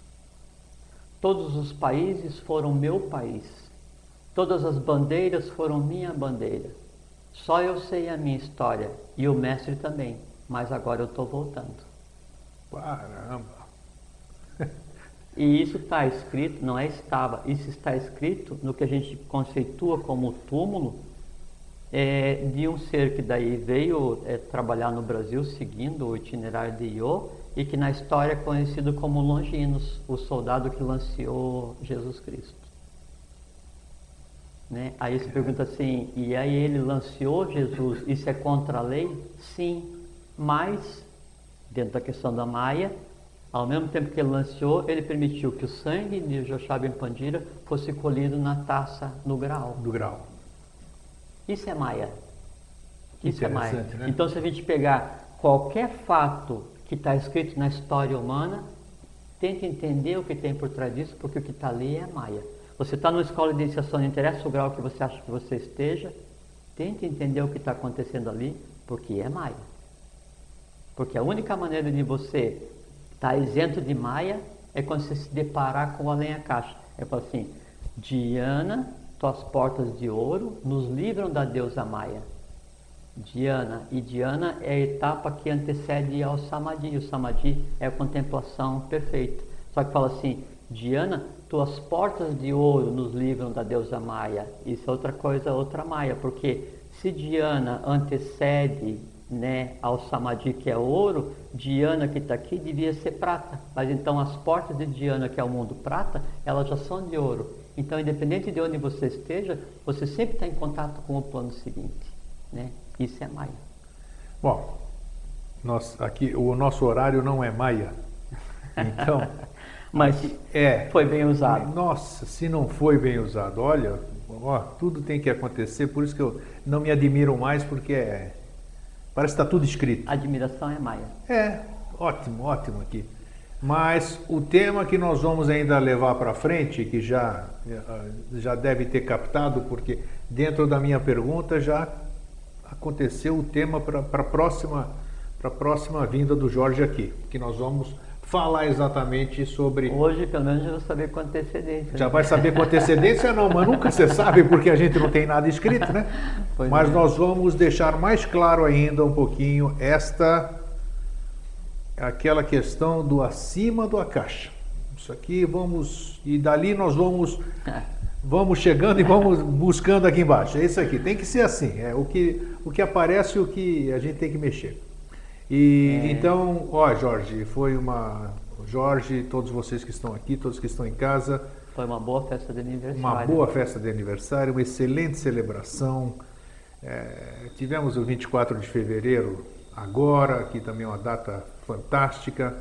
Speaker 3: todos os países foram meu país, todas as bandeiras foram minha bandeira. Só eu sei a minha história e o mestre também, mas agora eu estou voltando.
Speaker 2: Caramba!
Speaker 3: E isso está escrito, não é estava, isso está escrito no que a gente conceitua como túmulo é, de um ser que daí veio é, trabalhar no Brasil seguindo o itinerário de Iô e que na história é conhecido como Longinos, o soldado que lanceou Jesus Cristo. Né? Aí você pergunta assim, e aí ele lanceou Jesus, isso é contra a lei? Sim, mas, dentro da questão da Maia, ao mesmo tempo que ele lanceou, ele permitiu que o sangue de Joshua Ben Pandira fosse colhido na taça no grau.
Speaker 2: Do grau.
Speaker 3: Isso é Maia. Isso é Maia. Né? Então, se a gente pegar qualquer fato que está escrito na história humana, tente entender o que tem por trás disso, porque o que está ali é Maia. Você está numa escola de iniciação, não interessa o grau que você acha que você esteja, tente entender o que está acontecendo ali, porque é Maia. Porque a única maneira de você estar tá isento de Maia é quando você se deparar com a lenha caixa. É assim, Diana, tuas portas de ouro nos livram da deusa Maia. Diana. E Diana é a etapa que antecede ao Samadhi. O Samadhi é a contemplação perfeita. Só que fala assim, Diana, tuas portas de ouro nos livram da deusa Maia. Isso é outra coisa, outra Maia, porque se Diana antecede né, ao Samadhi, que é ouro, Diana que está aqui devia ser prata. Mas então as portas de Diana, que é o mundo prata, elas já são de ouro. Então, independente de onde você esteja, você sempre está em contato com o plano seguinte. Né? Isso é Maia.
Speaker 2: Bom, nós, aqui o nosso horário não é Maia. Então.
Speaker 3: Mas é, foi bem usado.
Speaker 2: Nossa, se não foi bem usado, olha, ó, tudo tem que acontecer, por isso que eu não me admiro mais, porque é, parece que está tudo escrito.
Speaker 3: Admiração é Maia.
Speaker 2: É, ótimo, ótimo aqui. Mas o tema que nós vamos ainda levar para frente, que já, já deve ter captado, porque dentro da minha pergunta já aconteceu o tema para a próxima, próxima vinda do Jorge aqui, que nós vamos falar exatamente sobre.
Speaker 3: Hoje, pelo menos, eu vou saber com antecedência.
Speaker 2: Já vai saber com antecedência, não, mas nunca você sabe porque a gente não tem nada escrito, né? Pois mas é. nós vamos deixar mais claro ainda um pouquinho esta aquela questão do acima do caixa. Isso aqui vamos e dali nós vamos vamos chegando e vamos buscando aqui embaixo. É isso aqui, tem que ser assim. É o que, o que aparece o que a gente tem que mexer. E é. então, ó, Jorge, foi uma. Jorge, todos vocês que estão aqui, todos que estão em casa.
Speaker 3: Foi uma boa festa de aniversário.
Speaker 2: Uma boa festa de aniversário, uma excelente celebração. É, tivemos o 24 de fevereiro agora, que também é uma data fantástica,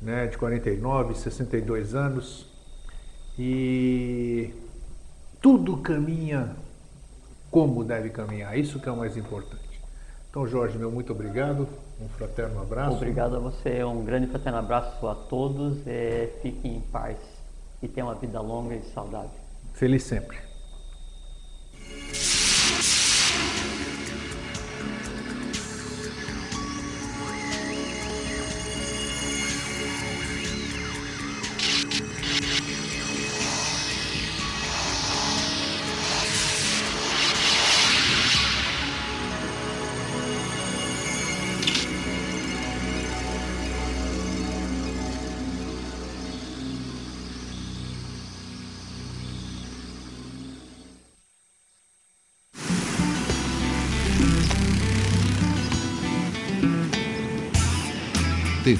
Speaker 2: né, de 49, 62 anos. E tudo caminha como deve caminhar. Isso que é o mais importante. Então, Jorge, meu muito obrigado. Um fraterno abraço.
Speaker 3: Obrigado a você. Um grande fraterno abraço a todos. Fiquem em paz e tenham uma vida longa e saudável.
Speaker 2: Feliz sempre.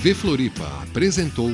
Speaker 1: TV Floripa apresentou